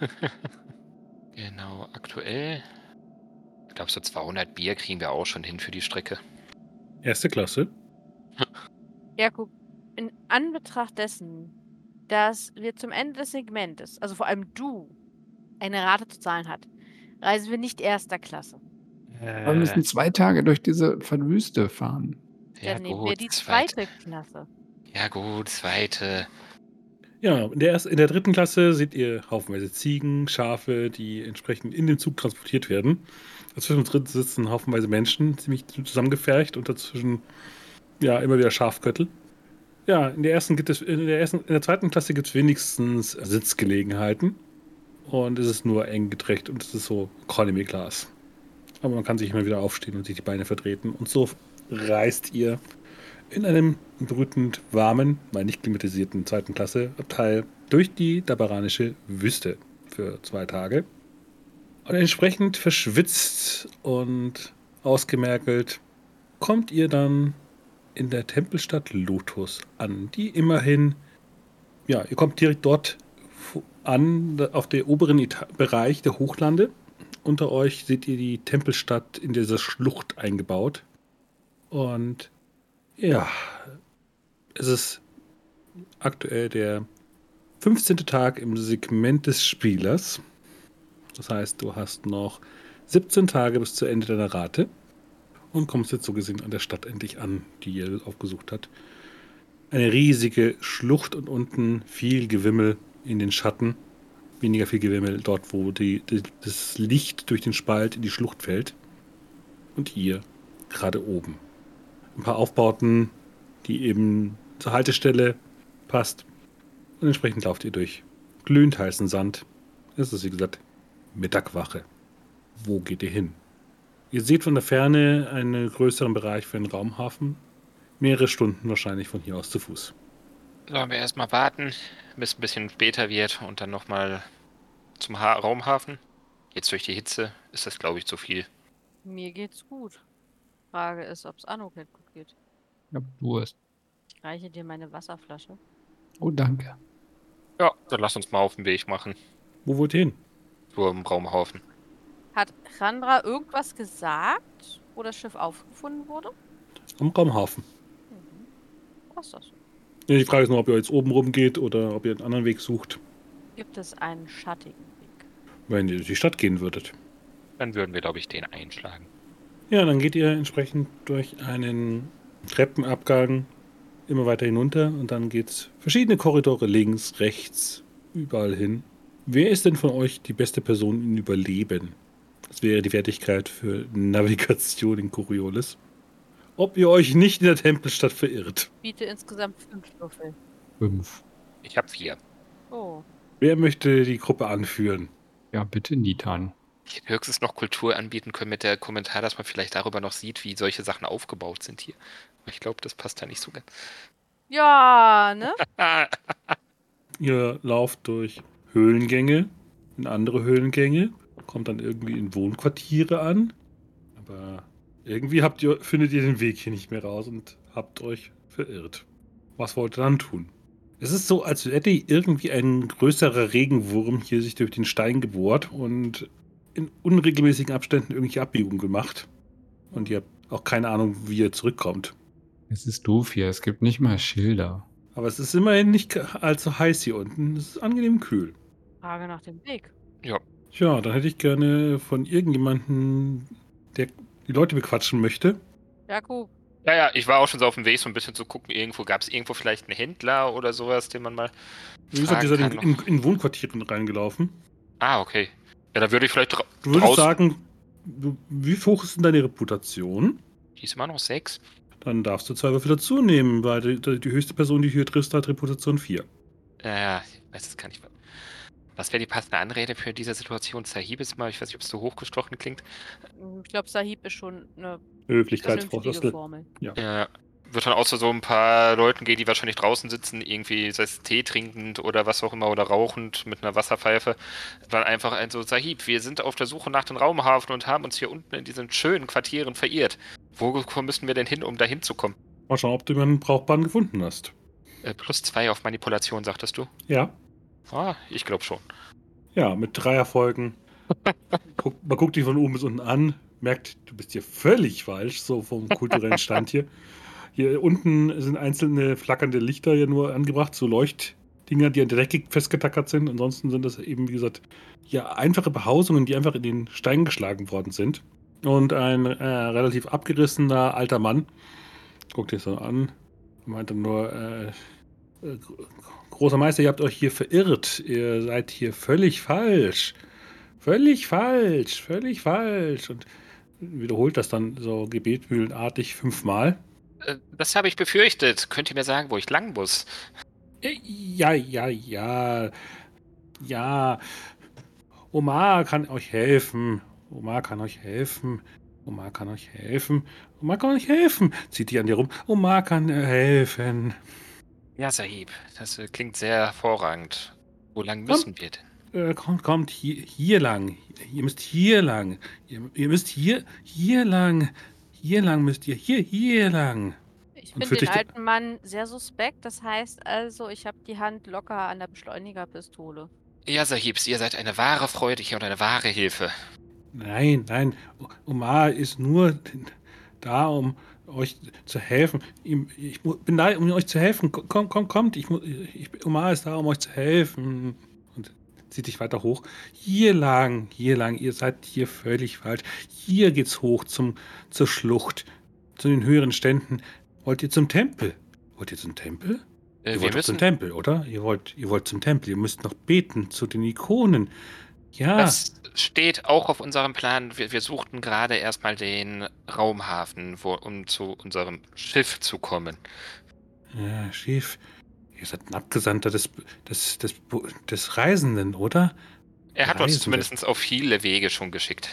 genau, aktuell. Ich glaube, so 200 Bier kriegen wir auch schon hin für die Strecke. Erste Klasse. Jakub, in Anbetracht dessen, dass wir zum Ende des Segmentes, also vor allem du, eine Rate zu zahlen hat, reisen wir nicht erster Klasse. Wir müssen zwei Tage durch diese Wüste fahren. ja, Dann nehmen wir gut, die zweite. zweite Klasse. Ja, gut, zweite. Ja, in der, erst- in der dritten Klasse seht ihr haufenweise Ziegen, Schafe, die entsprechend in den Zug transportiert werden. Dazwischen drin sitzen haufenweise Menschen, ziemlich zusammengefercht und dazwischen ja immer wieder Schafköttel. Ja, in der ersten gibt es, in der ersten, in der zweiten Klasse gibt es wenigstens Sitzgelegenheiten. Und es ist nur eng gedreckt und es ist so Economy Class. Aber man kann sich immer wieder aufstehen und sich die Beine vertreten. Und so reist ihr in einem brütend warmen, mal nicht klimatisierten zweiten Klasse Abteil durch die dabaranische Wüste für zwei Tage. Und entsprechend verschwitzt und ausgemergelt kommt ihr dann in der Tempelstadt Lotus an, die immerhin, ja, ihr kommt direkt dort an, auf der oberen Eta Bereich der Hochlande. Unter euch seht ihr die Tempelstadt in dieser Schlucht eingebaut. Und ja, es ist aktuell der 15. Tag im Segment des Spielers. Das heißt, du hast noch 17 Tage bis zu Ende deiner Rate und kommst jetzt so gesehen an der Stadt endlich an, die Jell aufgesucht hat. Eine riesige Schlucht und unten viel Gewimmel in den Schatten. Weniger viel Gewimmel dort, wo die, die, das Licht durch den Spalt in die Schlucht fällt. Und ihr gerade oben. Ein paar Aufbauten, die eben zur Haltestelle passt. Und entsprechend lauft ihr durch glühend heißen Sand. Es ist, wie gesagt, Mittagwache. Wo geht ihr hin? Ihr seht von der Ferne einen größeren Bereich für einen Raumhafen. Mehrere Stunden wahrscheinlich von hier aus zu Fuß. Sollen wir erstmal warten, bis ein bisschen später wird und dann nochmal zum ha Raumhafen? Jetzt durch die Hitze ist das, glaube ich, zu viel. Mir geht's gut. Frage ist, ob's Anuk nicht gut geht. Ich hab Durst. Ich reiche dir meine Wasserflasche. Oh, danke. Ja, dann lass uns mal auf den Weg machen. Wo wollt ihr hin? Zum Raumhafen. Hat Chandra irgendwas gesagt, wo das Schiff aufgefunden wurde? Am Raumhafen. Mhm. Was das? Ja, die Frage ist nur, ob ihr jetzt oben rum geht oder ob ihr einen anderen Weg sucht, Gibt es einen schattigen Weg? wenn ihr durch die Stadt gehen würdet. Dann würden wir, glaube ich, den einschlagen. Ja, dann geht ihr entsprechend durch einen Treppenabgang immer weiter hinunter und dann geht's verschiedene Korridore links, rechts, überall hin. Wer ist denn von euch die beste Person in Überleben? Das wäre die Wertigkeit für Navigation in Coriolis. Ob ihr euch nicht in der Tempelstadt verirrt. Biete insgesamt fünf Würfel. Fünf. Ich habe vier. Oh. Wer möchte die Gruppe anführen? Ja, bitte Nitan. Ich hätte höchstens noch Kultur anbieten können mit der Kommentar, dass man vielleicht darüber noch sieht, wie solche Sachen aufgebaut sind hier. Aber ich glaube, das passt da nicht so ganz. Ja, ne? Ihr lauft durch Höhlengänge, in andere Höhlengänge, kommt dann irgendwie in Wohnquartiere an. Aber irgendwie habt ihr, findet ihr den Weg hier nicht mehr raus und habt euch verirrt. Was wollt ihr dann tun? Es ist so, als hätte irgendwie ein größerer Regenwurm hier sich durch den Stein gebohrt und in unregelmäßigen Abständen irgendwelche Abbiegungen gemacht. Und ihr habt auch keine Ahnung, wie ihr zurückkommt. Es ist doof hier. Es gibt nicht mal Schilder. Aber es ist immerhin nicht allzu heiß hier unten. Es ist angenehm kühl. Frage nach dem Weg. Tja, dann hätte ich gerne von irgendjemandem, der die Leute bequatschen möchte. Jakub, ja, ja, ich war auch schon so auf dem Weg, so ein bisschen zu gucken, irgendwo gab es irgendwo vielleicht einen Händler oder sowas, den man mal. Wie gesagt, ihr seid fragen in, kann in, in Wohnquartieren reingelaufen. Ah, okay. Ja, da würde ich vielleicht. Du würdest sagen, wie hoch ist denn deine Reputation? Die ist immer noch sechs. Dann darfst du zwei Würfel dazu nehmen, weil die, die, die höchste Person, die hier triffst, hat Reputation 4. Ja, ja, ich weiß es gar nicht. Was wäre die passende Anrede für diese Situation? Sahib ist mal, ich weiß nicht, ob es so hochgestochen klingt. ich glaube, Sahib ist schon eine vernünftige Höflichkeitsvoraussetzung. Formel. Ja. Wird dann auch zu so ein paar Leuten gehen, die wahrscheinlich draußen sitzen, irgendwie, sei es Tee trinkend oder was auch immer, oder rauchend mit einer Wasserpfeife. Dann einfach ein so, Sahib, wir sind auf der Suche nach dem Raumhafen und haben uns hier unten in diesen schönen Quartieren verirrt. Wo müssen wir denn hin, um da hinzukommen? Mal schauen, ob du jemanden brauchbaren gefunden hast. Äh, plus zwei auf Manipulation, sagtest du? Ja. Ah, ich glaube schon. Ja, mit drei Erfolgen. Guck, man guckt dich von oben bis unten an, merkt, du bist hier völlig falsch, so vom kulturellen Stand hier. Hier unten sind einzelne flackernde Lichter hier nur angebracht, so Leuchtdinger, die an der Decke festgetackert sind. Ansonsten sind das eben, wie gesagt, ja, einfache Behausungen, die einfach in den Stein geschlagen worden sind. Und ein äh, relativ abgerissener alter Mann guckt dich so an, meinte nur, äh, äh, großer Meister, ihr habt euch hier verirrt. Ihr seid hier völlig falsch. Völlig falsch, völlig falsch. Und wiederholt das dann so gebetmühlenartig fünfmal. Äh, das habe ich befürchtet. Könnt ihr mir sagen, wo ich lang muss? Äh, Ja, ja, ja. Ja. Omar kann euch helfen. Omar kann euch helfen. Omar kann euch helfen. Omar kann euch helfen. Zieht die an dir rum. Omar kann äh, helfen. Ja, Sahib, das äh, klingt sehr hervorragend. Wo lang müssen wir denn? Äh, kommt, kommt hier, hier lang. Ihr müsst hier lang. Ihr, ihr müsst hier, hier lang. Hier lang müsst ihr. Hier, hier lang. Ich finde den alten Mann sehr suspekt. Das heißt also, ich habe die Hand locker an der Beschleunigerpistole. Ja, Sahibs, ihr seid eine wahre Freude hier und eine wahre Hilfe. Nein, nein. Omar ist nur da, um euch zu helfen. Ich bin da, um euch zu helfen. Ko- Komm, komm, kommt. Ich, ich, Omar ist da, um euch zu helfen. Und zieht dich weiter hoch. Hier lang, hier lang. Ihr seid hier völlig falsch. Hier geht's hoch zum, zur Schlucht, zu den höheren Ständen. Wollt ihr zum Tempel? Wollt ihr zum Tempel? Äh, ihr wollt zum Tempel, oder? Ihr wollt, ihr wollt zum Tempel. Ihr müsst noch beten zu den Ikonen. Ja. Das steht auch auf unserem Plan. Wir, wir suchten gerade erstmal den Raumhafen, wo, um zu unserem Schiff zu kommen. Ja, Schief. Ihr seid ein Abgesandter des, des, des, des Reisenden, oder? Er hat uns Reisende. zumindest auf viele Wege schon geschickt.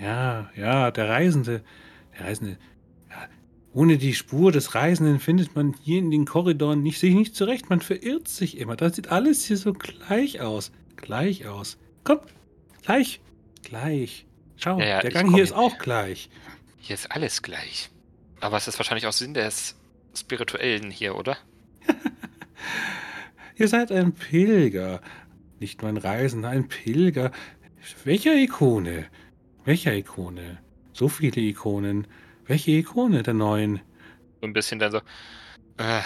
Ja, ja, der Reisende. Der Reisende. Ja, ohne die Spur des Reisenden findet man hier in den Korridoren nicht, sich nicht zurecht. Man verirrt sich immer. Das sieht alles hier so gleich aus. Gleich aus. Komm, gleich, gleich. Schau, Ja, ja, der Gang hier ist hin. auch gleich. Hier ist alles gleich. Aber es ist wahrscheinlich auch Sinn des Spirituellen hier, oder? Ihr seid ein Pilger. Nicht nur ein Reisender, ein Pilger. Welcher Ikone? Welcher Ikone? So viele Ikonen. Welche Ikone der neuen? So ein bisschen dann so. Äh,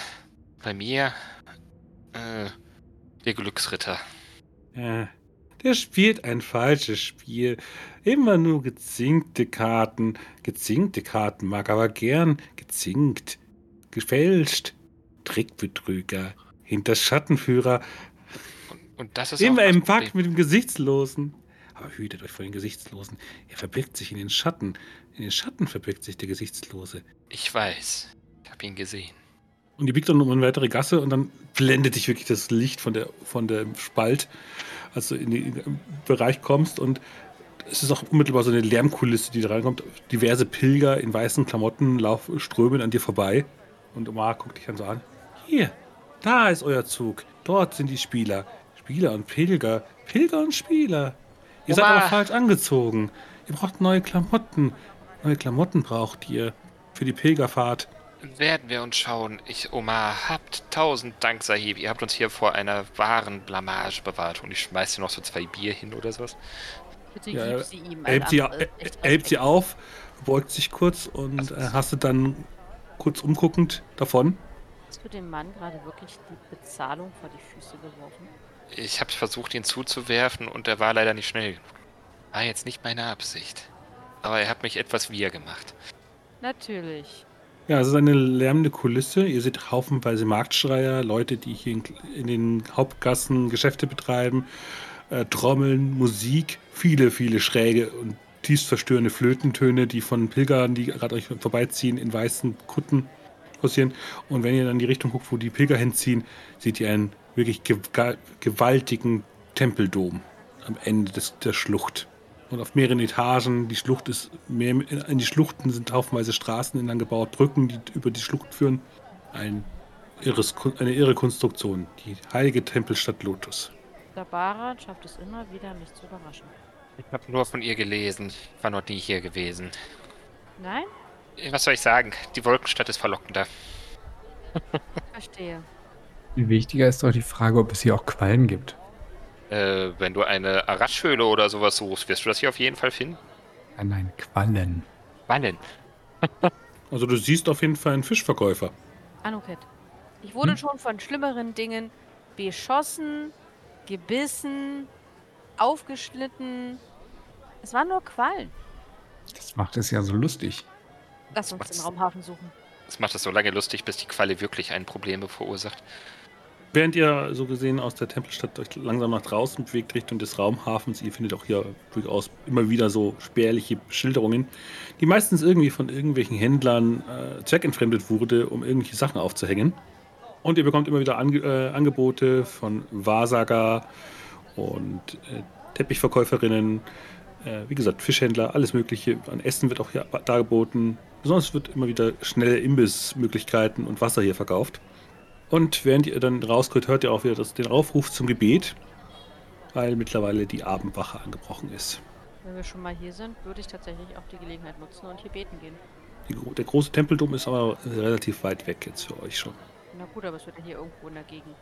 bei mir. Äh, der Glücksritter. Ja, der spielt ein falsches Spiel. Immer nur gezinkte Karten. Gezinkte Karten mag aber gern gezinkt. Gefälscht. Trickbetrüger. Hinter Schattenführer. Und, und das ist Immer im Problem. mit dem Gesichtslosen. Aber hütet euch vor den Gesichtslosen. Er verbirgt sich in den Schatten. In den Schatten verbirgt sich der Gesichtslose. Ich weiß. Ich habe ihn gesehen. Und ihr biegt dann um eine weitere Gasse und dann blendet dich wirklich das Licht von der, von dem Spalt, als du in den Bereich kommst. Und es ist auch unmittelbar so eine Lärmkulisse, die da reinkommt. Diverse Pilger in weißen Klamotten laufen, strömen an dir vorbei. Und Omar guckt dich dann so an. Hier, da ist euer Zug. Dort sind die Spieler. Spieler und Pilger. Pilger und Spieler. Ihr seid Omar. aber falsch angezogen. Ihr braucht neue Klamotten. Neue Klamotten braucht ihr für die Pilgerfahrt. Werden wir uns schauen. Ich, Omar, habt tausend Dank, Sahib. Ihr habt uns hier vor einer wahren Blamage bewahrt. Und ich schmeiß dir noch so zwei Bier hin oder sowas. Bitte Ja, gib sie ihm. Hebt sie, er, echt er hebt sie auf, beugt sich kurz und äh, hast du dann kurz umguckend davon. Hast du dem Mann gerade wirklich die Bezahlung vor die Füße geworfen? Ich habe versucht, ihn zuzuwerfen und er war leider nicht schnell genug. War jetzt nicht meine Absicht. Aber er hat mich etwas wir gemacht. Natürlich. Ja, es ist eine lärmende Kulisse. Ihr seht haufenweise Marktschreier, Leute, die hier in, in den Hauptgassen Geschäfte betreiben, äh, Trommeln, Musik, viele, viele schräge und tiefst verstörende Flötentöne, die von Pilgern, die gerade euch vorbeiziehen, in weißen Kutten passieren. Und wenn ihr dann in die Richtung guckt, wo die Pilger hinziehen, seht ihr einen wirklich gewa- gewaltigen Tempeldom am Ende des, der Schlucht. Und auf mehreren Etagen, die Schlucht ist mehr, in die Schluchten sind haufenweise Straßen entlang gebaut, Brücken, die über die Schlucht führen. Ein irres, eine irre Konstruktion, die heilige Tempelstadt Lotus. Der Baran schafft es immer wieder, mich zu überraschen. Ich habe nur von ihr gelesen. Ich war noch nie hier gewesen. Nein? Was soll ich sagen? Die Wolkenstadt ist verlockender. Verstehe. Wichtiger ist doch die Frage, ob es hier auch Quallen gibt. Äh, wenn du eine Araschhöhle oder sowas suchst, wirst du das hier auf jeden Fall finden. Nein, nein, Quallen. Wann Also du siehst auf jeden Fall einen Fischverkäufer. Anuket. Ich wurde Hm? schon von schlimmeren Dingen beschossen, gebissen, aufgeschnitten. Es waren nur Quallen. Das macht es ja so lustig. Lass uns den Raumhafen suchen. Das macht es so lange lustig, bis die Qualle wirklich ein Problem verursacht. Während ihr so gesehen aus der Tempelstadt euch langsam nach draußen bewegt Richtung des Raumhafens, ihr findet auch hier durchaus immer wieder so spärliche Schilderungen, die meistens irgendwie von irgendwelchen Händlern äh, zweckentfremdet wurde, um irgendwelche Sachen aufzuhängen. Und ihr bekommt immer wieder Ange äh, Angebote von Wahrsager und äh, Teppichverkäuferinnen, äh, wie gesagt, Fischhändler, alles Mögliche. An Essen wird auch hier dargeboten. Besonders wird immer wieder schnelle Imbissmöglichkeiten und Wasser hier verkauft. Und während ihr dann rauskommt, hört ihr auch wieder das, den Aufruf zum Gebet, weil mittlerweile die Abendwache angebrochen ist. Wenn wir schon mal hier sind, würde ich tatsächlich auch die Gelegenheit nutzen und hier beten gehen. Die, der große Tempeldom ist aber relativ weit weg jetzt für euch schon. Na gut, aber es wird ja hier irgendwo in der Gegend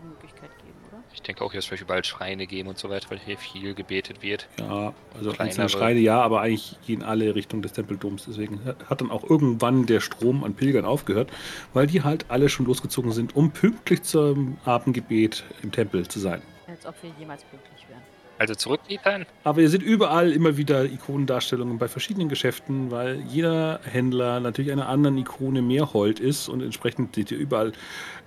die Möglichkeit geben, oder? Ich denke auch, hier soll es überall Schreine geben und so weiter, weil hier viel gebetet wird. Ja, also Kleinere. einzelne Schreine ja, aber eigentlich gehen alle Richtung des Tempeldoms. Deswegen hat dann auch irgendwann der Strom an Pilgern aufgehört, weil die halt alle schon losgezogen sind, um pünktlich zum Abendgebet im Tempel zu sein. Als ob wir jemals glücklich wären. Also zurück, Ethan. Aber ihr seht überall immer wieder Ikonendarstellungen bei verschiedenen Geschäften, weil jeder Händler natürlich einer anderen Ikone mehr hold ist und entsprechend seht ihr überall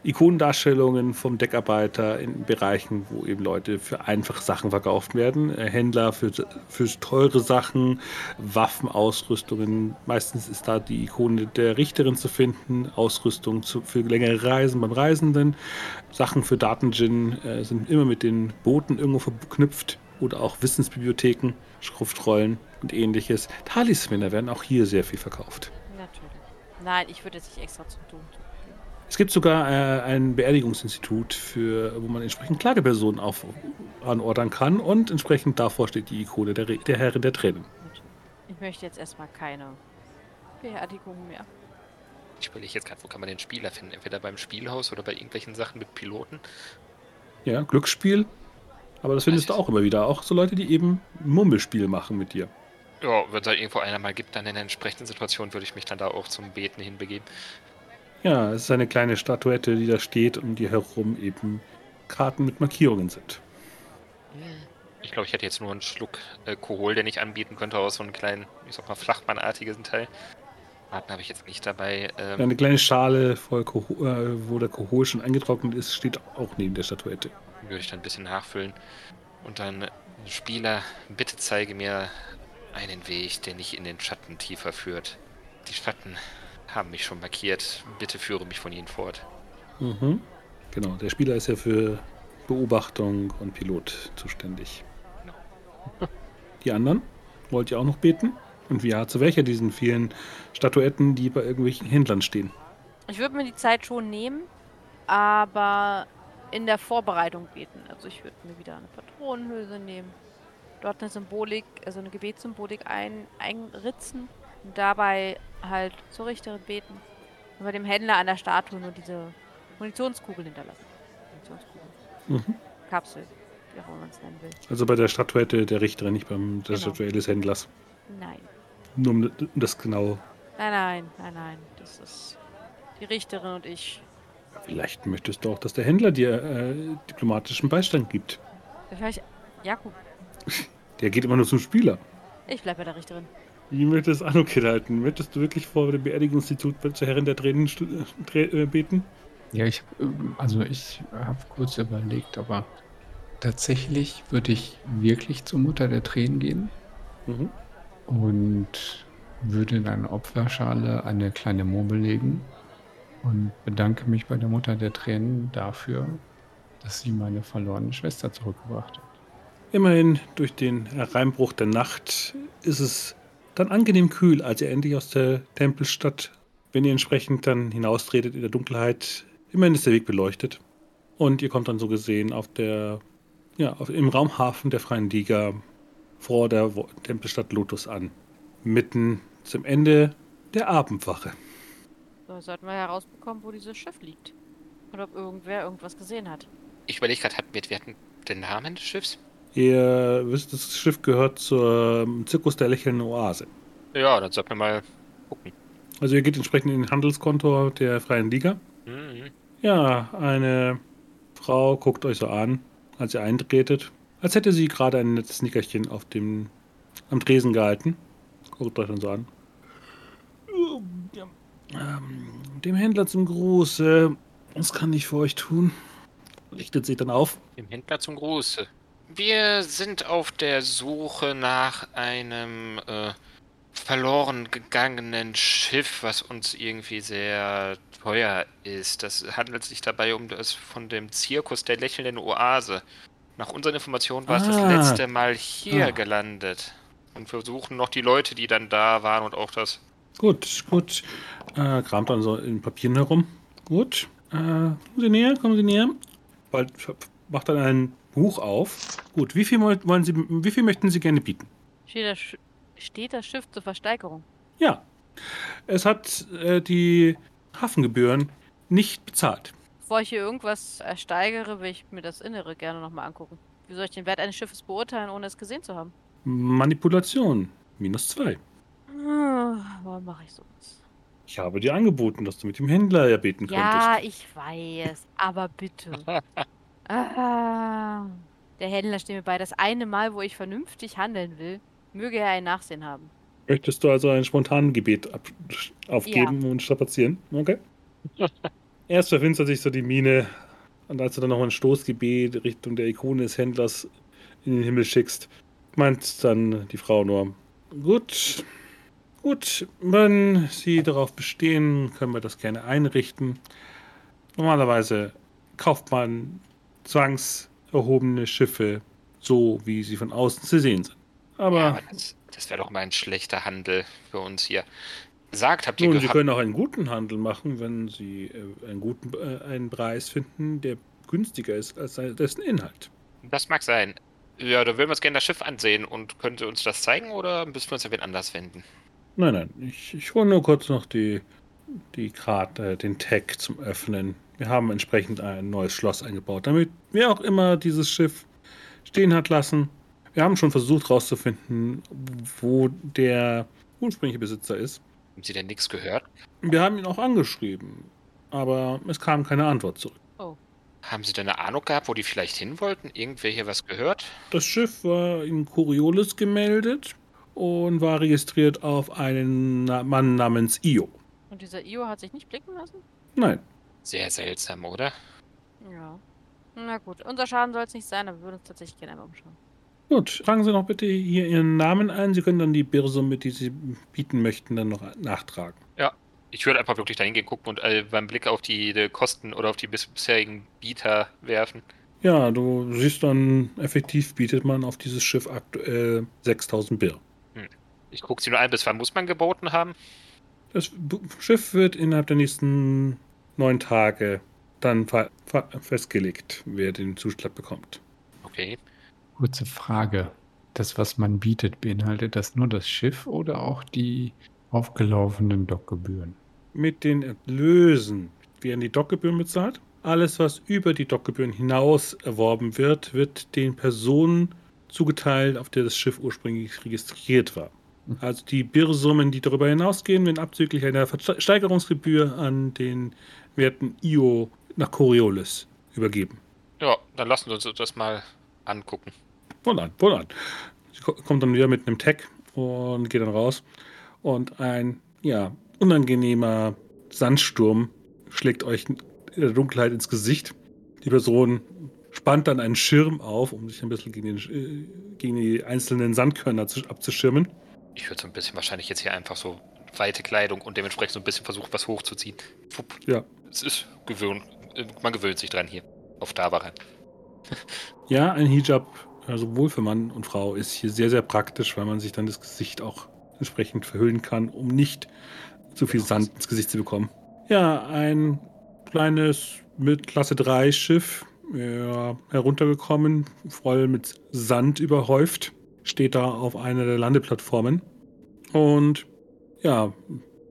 Ikonendarstellungen vom Deckarbeiter in Bereichen, wo eben Leute für einfache Sachen verkauft werden. Äh, Händler für, für teure Sachen, Waffenausrüstungen. Meistens ist da die Ikone der Richterin zu finden, Ausrüstung zu, für längere Reisen beim Reisenden. Sachen für Datengin äh, sind immer mit den Booten irgendwo verknüpft oder auch Wissensbibliotheken, Schriftrollen und ähnliches. Talismänner werden auch hier sehr viel verkauft. Natürlich. Nein, ich würde jetzt nicht extra zum Dom gehen. Es gibt sogar äh, ein Beerdigungsinstitut, für, wo man entsprechend Klagepersonen auf, anordern kann und entsprechend davor steht die Ikone der, Re- der Herrin der Tränen. Ich möchte jetzt erstmal keine Beerdigung mehr. Ich überlege jetzt gerade, wo kann man den Spieler finden? Entweder beim Spielhaus oder bei irgendwelchen Sachen mit Piloten. Ja, Glücksspiel. Aber das findest du auch immer wieder. Auch so Leute, die eben Mummelspiel machen mit dir. Ja, wenn es da irgendwo einer mal gibt, dann in der entsprechenden Situation würde ich mich dann da auch zum Beten hinbegeben. Ja, es ist eine kleine Statuette, die da steht und die herum eben Karten mit Markierungen sind. Ich glaube, ich hätte jetzt nur einen Schluck äh, Kohol, den ich anbieten könnte, aus so einem kleinen, ich sag mal, flachmannartigen Teil. Karten habe ich jetzt nicht dabei. Ähm, Eine kleine Schale, voll Koho äh, wo der Kohol schon eingetrocknet ist, steht auch neben der Statuette. würde ich dann ein bisschen nachfüllen. Und dann, Spieler, bitte zeige mir einen Weg, der nicht in den Schatten tiefer führt. Die Schatten haben mich schon markiert. Bitte führe mich von ihnen fort. Mhm. Genau, der Spieler ist ja für Beobachtung und Pilot zuständig. Die anderen? Wollt ihr auch noch beten? Und ja, zu welcher diesen vielen Statuetten, die bei irgendwelchen Händlern stehen? Ich würde mir die Zeit schon nehmen, aber in der Vorbereitung beten. Also ich würde mir wieder eine Patronenhülse nehmen, dort eine Symbolik, also eine Gebetssymbolik ein, einritzen und dabei halt zur Richterin beten. Und bei dem Händler an der Statue nur diese Munitionskugeln hinterlassen. Munitionskugeln. Mhm. Kapsel, wie auch immer man es nennen will. Also bei der Statuette der Richterin, nicht beim der Genau. Statuette des Händlers. Nein. Nur um das genau. Nein, nein, nein, nein. Das ist die Richterin und ich. Vielleicht möchtest du auch, dass der Händler dir äh, diplomatischen Beistand gibt. Vielleicht. Jakub. Der geht immer nur zum Spieler. Ich bleib bei der Richterin. Wie möchtest du Anukit halten? Möchtest du wirklich vor dem Beerdigungsinstitut zur Herrin der Tränen äh, äh, beten? Ja, ich, ähm, also ich habe kurz überlegt, aber tatsächlich würde ich wirklich zur Mutter der Tränen gehen Mhm. und würde in eine Opferschale eine kleine Murmel legen und bedanke mich bei der Mutter der Tränen dafür, dass sie meine verlorene Schwester zurückgebracht hat. Immerhin, durch den Hereinbruch der Nacht ist es dann angenehm kühl, als ihr endlich aus der Tempelstadt, wenn ihr entsprechend dann hinaustretet in der Dunkelheit, immerhin ist der Weg beleuchtet. Und ihr kommt dann so gesehen auf der, ja, auf, im Raumhafen der Freien Liga vor der Wo- Tempelstadt Lotus an. Mitten zum Ende der Abendwache. So, sollten wir herausbekommen, wo dieses Schiff liegt. Und ob irgendwer irgendwas gesehen hat. Ich überlege gerade, hatten wir, wir hatten den Namen des Schiffs? Ihr wisst, das Schiff gehört zum Zirkus der lächelnden Oase. Ja, dann sollten wir mal gucken. Also ihr geht entsprechend in den Handelskonto der Freien Liga. Mhm. Ja, eine Frau guckt euch so an, als ihr eintretet, als hätte sie gerade ein nettes Nickerchen auf dem am Tresen gehalten. Guckt euch dann so an. Ähm, dem Händler zum Gruße. Was kann ich für euch tun? Richtet sich dann auf. Dem Händler zum Gruße. Wir sind auf der Suche nach einem äh, verloren gegangenen Schiff, was uns irgendwie sehr teuer ist. Das handelt sich dabei um das von dem Zirkus der lächelnden Oase. Nach unseren Informationen war es das Ah. letzte Mal hier Ah. gelandet. Und wir suchen noch die Leute, die dann da waren und auch das. Gut, gut. Äh, kramt dann so in Papieren herum. Gut. Äh, kommen Sie näher, kommen Sie näher. Bald macht dann ein Buch auf. Gut, wie viel woll- wollen Sie, wie viel möchten Sie gerne bieten? Steht das, Sch steht das Schiff zur Versteigerung? Ja, Es hat äh, die Hafengebühren nicht bezahlt. Bevor ich hier irgendwas ersteigere, will ich mir das Innere gerne nochmal angucken. Wie soll ich den Wert eines Schiffes beurteilen, ohne es gesehen zu haben? Manipulation. Minus zwei. Ah, Warum mache ich sowas? Ich habe dir angeboten, dass du mit dem Händler erbeten Ja, könntest. ich weiß, aber bitte. ah, der Händler steht mir bei. Das eine Mal, wo ich vernünftig handeln will, möge er ein Nachsehen haben. Möchtest du also ein spontanes Gebet ab aufgeben und strapazieren? Okay. Erst verfinstert sich so die Miene. Und als du dann noch ein Stoßgebet Richtung der Ikone des Händlers in den Himmel schickst, meint dann die Frau nur, gut, gut, wenn Sie darauf bestehen, können wir das gerne einrichten. Normalerweise kauft man zwangserhobene Schiffe so, wie sie von außen zu sehen sind. Aber Ja, aber das, das wäre doch mal ein schlechter Handel für uns hier. Sagt, habt ihr Nun, Sie können auch einen guten Handel machen, wenn Sie äh, einen guten äh, einen Preis finden, der günstiger ist als dessen Inhalt. das mag sein. Ja, da würden wir uns gerne das Schiff ansehen und könnt ihr uns das zeigen oder müssen wir uns an wen anders wenden? Nein, nein, ich, ich hole nur kurz noch die, die Karte, den Tag zum Öffnen. Wir haben entsprechend ein neues Schloss eingebaut, damit wer auch immer dieses Schiff stehen hat lassen. Wir haben schon versucht herauszufinden, wo der ursprüngliche Besitzer ist. Haben Sie denn nichts gehört? Wir haben ihn auch angeschrieben, aber es kam keine Antwort zurück. Haben Sie denn eine Ahnung gehabt, wo die vielleicht hin wollten? Irgendwer hier was gehört? Das Schiff war in Coriolis gemeldet und war registriert auf einen Mann namens Io. Und dieser Io hat sich nicht blicken lassen? Nein, Sehr seltsam, oder? Ja. Na gut, unser Schaden soll es nicht sein, aber wir würden uns tatsächlich gerne einmal umschauen. gut. Tragen Sie noch bitte hier Ihren Namen ein. Sie können dann die Birsumme, die Sie bieten möchten, dann noch nachtragen. Ich würde einfach wirklich dahin gehen gucken und äh, beim Blick auf die, die Kosten oder auf die bis bisherigen Bieter werfen. Ja, du siehst dann, effektiv bietet man auf dieses Schiff aktuell 6000 Bir. Ich gucke sie nur ein, bis wann muss man geboten haben? Das Schiff wird innerhalb der nächsten neun Tage dann festgelegt, wer den Zuschlag bekommt. Okay. Kurze Frage. Das, was man bietet, beinhaltet das nur das Schiff oder auch die aufgelaufenen Dockgebühren? mit den Erlösen werden die Dockgebühren bezahlt. Alles, was über die Dockgebühren hinaus erworben wird, wird den Personen zugeteilt, auf der das Schiff ursprünglich registriert war. Also die Birrsummen, die darüber hinausgehen, werden abzüglich einer Versteigerungsgebühr an den werten IO nach Coriolis übergeben. Ja, dann lassen wir uns das mal angucken. Wohl an, wohl an. Sie ko- kommt dann wieder mit einem Tag und geht dann raus. Und ein, ja, unangenehmer Sandsturm schlägt euch in der Dunkelheit ins Gesicht. Die Person spannt dann einen Schirm auf, um sich ein bisschen gegen, den, äh, gegen die einzelnen Sandkörner zu, abzuschirmen. Ich würde so ein bisschen wahrscheinlich jetzt hier einfach so weite Kleidung und dementsprechend so ein bisschen versuchen, was hochzuziehen. Fupp. Ja. Es ist gewöhnt. Man gewöhnt sich dran hier. Auf Davaran. Ja, ein Hijab, also sowohl für Mann und Frau, ist hier sehr, sehr praktisch, weil man sich dann das Gesicht auch entsprechend verhüllen kann, um nicht zu viel Sand ins Gesicht zu bekommen. Ja, ein kleines mit Klasse 3 Schiff, ja, heruntergekommen, voll mit Sand überhäuft, steht da auf einer der Landeplattformen. Und ja,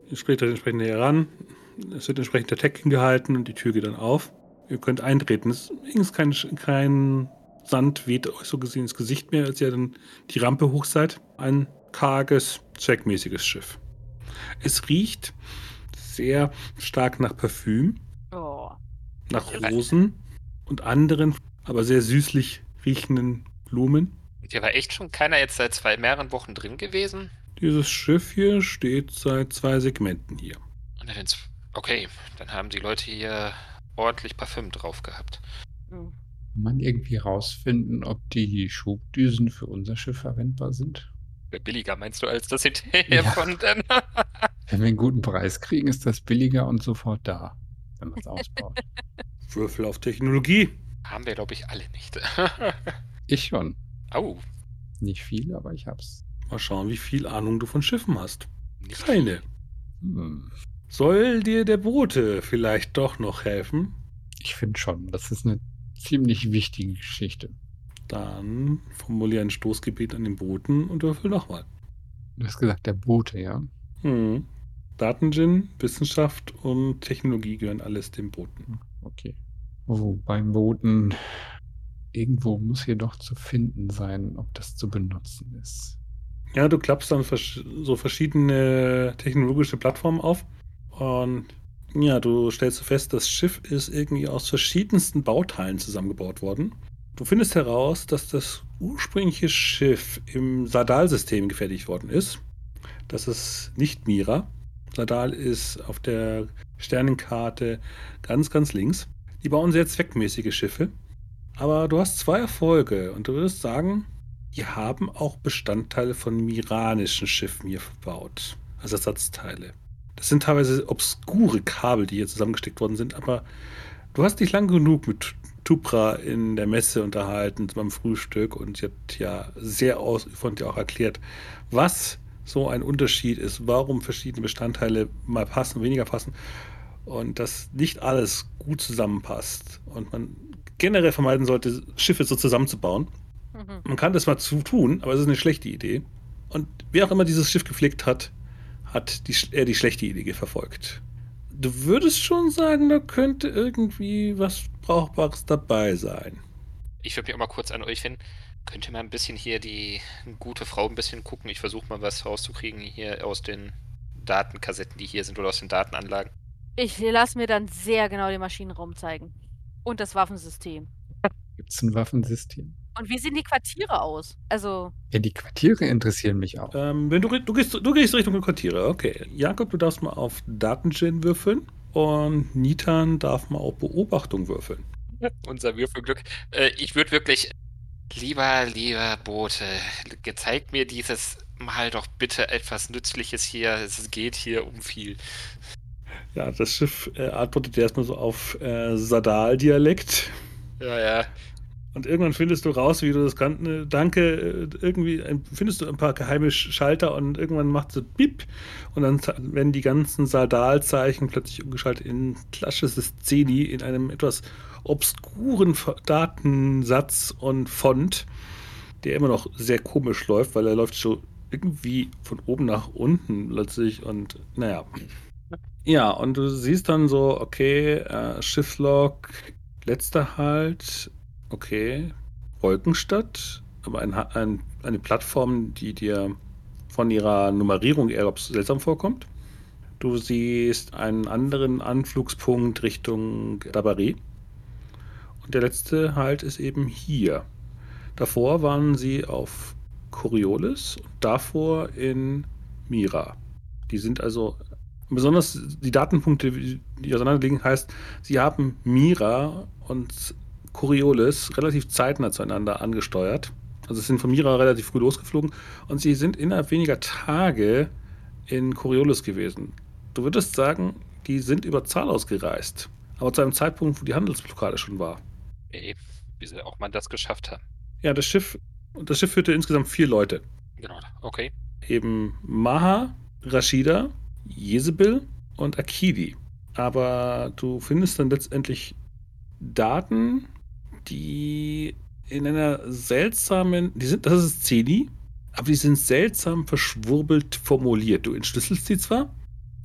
geht dann entsprechend näher ran. Es wird entsprechend der Tech hingehalten und die Tür geht dann auf. Ihr könnt eintreten. Es ist kein, kein Sand weht euch so gesehen ins Gesicht mehr, als ihr dann die Rampe hoch seid. Ein karges, zweckmäßiges Schiff. Es riecht sehr stark nach Parfüm, Oh. nach Rosen und anderen, aber sehr süßlich riechenden Blumen. Hier war echt schon keiner jetzt seit zwei mehreren Wochen drin gewesen. Dieses Schiff hier steht seit zwei Segmenten hier. Und dann wenn's- Okay, dann haben die Leute hier ordentlich Parfüm drauf gehabt. Hm. Kann man irgendwie rausfinden, ob die Schubdüsen für unser Schiff verwendbar sind? Billiger meinst du als das hinterher Ja. von dann? Wenn wir einen guten Preis kriegen, ist das billiger und sofort da, wenn man es ausbaut. Würfel auf Technologie. haben wir, glaube ich, alle nicht. ich schon. Au, Nicht viel, aber ich hab's. Mal schauen, wie viel Ahnung du von Schiffen hast. nicht Keine. Hm, Soll dir der Bote vielleicht doch noch helfen? Ich finde schon, das ist eine ziemlich wichtige Geschichte. Dann formuliere ein Stoßgebet an den Boten und würfel nochmal. Du hast gesagt, der Bote, ja? Hm. Datengin, Wissenschaft und Technologie gehören alles dem Boten. Okay. Oh, beim Boten. Irgendwo muss hier doch zu finden sein, ob das zu benutzen ist. Ja, du klappst dann vers so verschiedene technologische Plattformen auf und ja, du stellst fest, das Schiff ist irgendwie aus verschiedensten Bauteilen zusammengebaut worden. Du findest heraus, dass das ursprüngliche Schiff im Sadal-System gefertigt worden ist. Das ist nicht Mira. Sadal ist auf der Sternenkarte ganz, ganz links. Die bauen sehr zweckmäßige Schiffe. Aber du hast zwei Erfolge und du würdest sagen, die haben auch Bestandteile von miranischen Schiffen hier verbaut. Also Ersatzteile. Das sind teilweise obskure Kabel, die hier zusammengesteckt worden sind, aber du hast dich lang genug mit Tupra in der Messe unterhalten beim Frühstück und sie hat ja sehr ausführend ja auch erklärt, was so ein Unterschied ist, warum verschiedene Bestandteile mal passen, weniger passen und dass nicht alles gut zusammenpasst und man generell vermeiden sollte, Schiffe so zusammenzubauen. Mhm. Man kann das mal zu tun, aber es ist eine schlechte Idee. Und wer auch immer dieses Schiff gepflegt hat, hat die, er die schlechte Idee verfolgt. Du würdest schon sagen, da könnte irgendwie was Brauchbares dabei sein. Ich würde mich auch mal kurz an euch wenden. Könnte mal ein bisschen hier die gute Frau ein bisschen gucken. Ich versuche mal was rauszukriegen hier aus den Datenkassetten, die hier sind oder aus den Datenanlagen. Ich lasse mir dann sehr genau den Maschinenraum zeigen. Und das Waffensystem. Gibt es ein Waffensystem? Und wie sehen die Quartiere aus? Also. Ja, die Quartiere interessieren mich auch. Ähm, wenn du, du, gehst, du gehst Richtung Quartiere, okay. Jakob, du darfst mal auf Datengen würfeln. Und Nitan darf mal auf Beobachtung würfeln. Unser Würfelglück. Äh, ich würde wirklich. Lieber, lieber Bote, gezeigt mir dieses Mal doch bitte etwas Nützliches hier. Es geht hier um viel. Ja, das Schiff äh, antwortet erstmal so auf äh, Sadal-Dialekt. Ja, ja. Und irgendwann findest du raus, wie du das kannst. Ne, danke, äh, irgendwie findest du ein paar geheime Schalter und irgendwann macht es Bip und dann werden die ganzen Sardalzeichen plötzlich umgeschaltet in klassisches Szeni in einem etwas obskuren Datensatz und Font, der immer noch sehr komisch läuft, weil er läuft so irgendwie von oben nach unten plötzlich und naja. Ja, und du siehst dann so, okay, äh, Schiffslog, letzter Halt, okay, Wolkenstadt, aber ein, ein, eine Plattform, die dir von ihrer Nummerierung eher seltsam vorkommt. Du siehst einen anderen Anflugspunkt Richtung Dabari. Und der letzte Halt ist eben hier. Davor waren sie auf Coriolis und davor in Mira. Die sind also besonders die Datenpunkte, die auseinanderliegen, heißt, sie haben Mira und Coriolis relativ zeitnah zueinander angesteuert. Also sie sind von Mira relativ früh losgeflogen und sie sind innerhalb weniger Tage in Coriolis gewesen. Du würdest sagen, die sind über Zahl ausgereist, aber zu einem Zeitpunkt, wo die Handelsblockade schon war. Ey, wie sie auch man das geschafft haben. Ja, das Schiff, das Schiff führte insgesamt vier Leute. Genau, okay. Eben Maha, Rashida, Jezebel und Akidi. Aber du findest dann letztendlich Daten, die in einer seltsamen, die sind, das ist Zeni, aber die sind seltsam verschwurbelt formuliert. Du entschlüsselst sie zwar,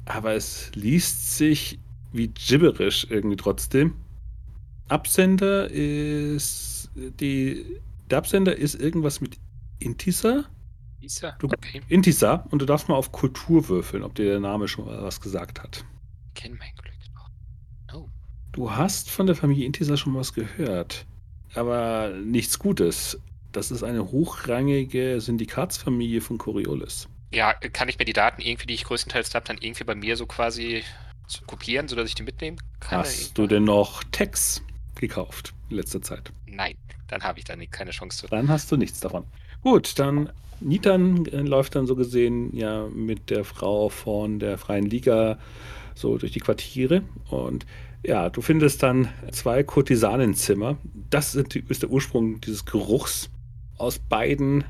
aber es liest sich wie gibberisch irgendwie trotzdem. Absender ist die, der Absender ist irgendwas mit Intisa Intisa? Du, okay. Intisa und du darfst mal auf Kultur würfeln, ob dir der Name schon mal was gesagt hat. Ich kenne mein Glück noch. Oh. Du hast von der Familie Intisa schon was gehört, aber nichts Gutes. Das ist eine hochrangige Syndikatsfamilie von Coriolis. Ja, kann ich mir die Daten irgendwie, die ich größtenteils habe, dann irgendwie bei mir so quasi kopieren, sodass ich die mitnehmen kann? Hast du denn noch Text gekauft in letzter Zeit? Nein, dann habe ich da keine Chance zu. Dann hast du nichts davon. Gut, dann Nitan äh, läuft dann so gesehen ja mit der Frau von der Freien Liga so durch die Quartiere und ja, du findest dann zwei Kurtisanenzimmer. Das ist der Ursprung dieses Geruchs. Aus beiden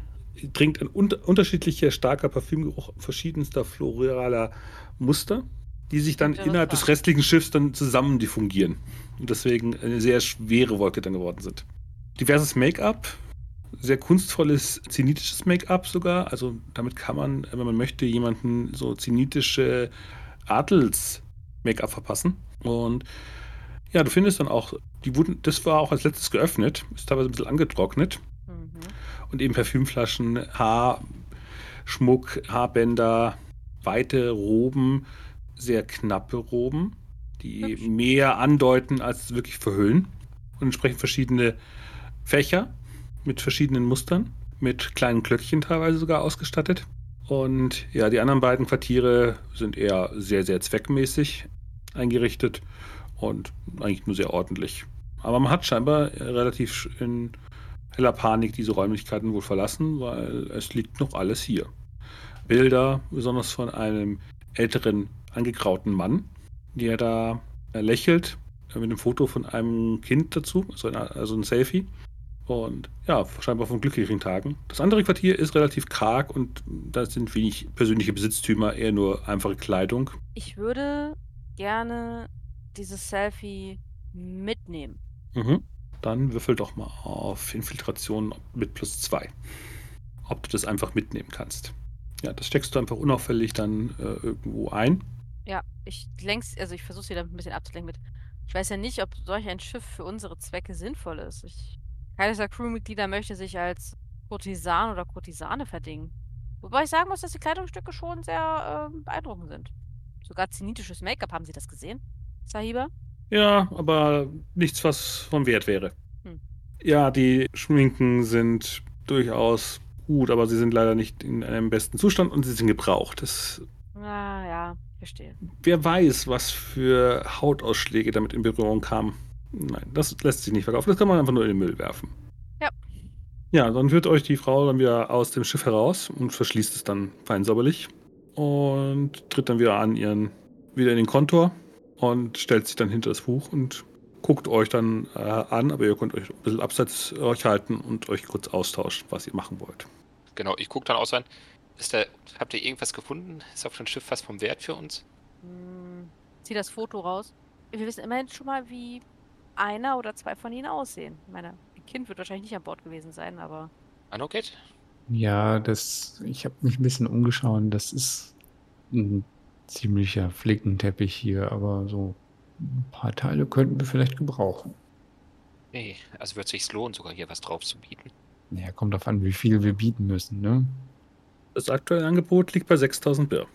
dringt ein un unterschiedlicher starker Parfümgeruch verschiedenster floraler Muster, die sich dann innerhalb des restlichen Schiffs dann zusammen diffungieren und deswegen eine sehr schwere Wolke dann geworden sind. Diverses Make-up, sehr kunstvolles zenitisches Make-up sogar. Also damit kann man, wenn man möchte, jemanden so zenitische Adels-Make-up verpassen. Und ja, du findest dann auch, die wurden, das war auch als letztes geöffnet, ist teilweise ein bisschen angetrocknet. Mhm. Und eben Parfümflaschen, Haarschmuck, Haarbänder, weite Roben, sehr knappe Roben, die Hübsch. mehr andeuten als wirklich verhüllen. Und entsprechend verschiedene Fächer mit verschiedenen Mustern, mit kleinen Glöckchen teilweise sogar ausgestattet. Und ja, die anderen beiden Quartiere sind eher sehr, sehr zweckmäßig eingerichtet und eigentlich nur sehr ordentlich. Aber man hat scheinbar relativ in heller Panik diese Räumlichkeiten wohl verlassen, weil es liegt noch alles hier. Bilder, besonders von einem älteren, angegrauten Mann, der da lächelt, mit einem Foto von einem Kind dazu, also, eine, also ein Selfie. Und ja, scheinbar von glücklichen Tagen. Das andere Quartier ist relativ karg und da sind wenig persönliche Besitztümer, eher nur einfache Kleidung. Ich würde gerne dieses Selfie mitnehmen. Mhm. Dann würfel doch mal auf Infiltration mit plus zwei. Ob du das einfach mitnehmen kannst. Ja, das steckst du einfach unauffällig dann äh, irgendwo ein. Ja, ich lenk's, also ich versuche sie damit ein bisschen abzulenken mit. Ich weiß ja nicht, ob solch ein Schiff für unsere Zwecke sinnvoll ist. Ich, keines der Crewmitglieder möchte sich als Kurtisan oder Kurtisane verdingen. Wobei ich sagen muss, dass die Kleidungsstücke schon sehr äh, beeindruckend sind. Sogar zenitisches Make-up, haben Sie das gesehen, Sahiba? Ja, aber nichts, was von Wert wäre. Hm. Ja, die Schminken sind durchaus gut, aber sie sind leider nicht in einem besten Zustand und sie sind gebraucht. Das, Ah, ja, verstehe. wer weiß, was für Hautausschläge damit in Berührung kamen. Nein, das lässt sich nicht verkaufen. Das kann man einfach nur in den Müll werfen. Ja. Ja, dann führt euch die Frau dann wieder aus dem Schiff heraus und verschließt es dann fein säuberlich und tritt dann wieder an ihren, wieder in den Kontor und stellt sich dann hinter das Buch und guckt euch dann äh, an, aber ihr könnt euch ein bisschen abseits euch halten und euch kurz austauschen, was ihr machen wollt. Genau, ich gucke dann aus rein. Ist da, habt ihr irgendwas gefunden? Ist auf dem Schiff was vom Wert für uns? Hm, zieh das Foto raus. Wir wissen immerhin schon mal, wie einer oder zwei von ihnen aussehen. Ich meine, ein Kind wird wahrscheinlich nicht an Bord gewesen sein, aber Anoket? Ja, das, ich habe mich ein bisschen umgeschaut. Das ist ein ziemlicher Flickenteppich hier, aber so ein paar Teile könnten wir vielleicht gebrauchen. Nee, also wird sich's lohnen, sogar hier was drauf zu bieten. Naja, kommt darauf an, wie viel wir bieten müssen, ne? Das aktuelle Angebot liegt bei 6000 Bir.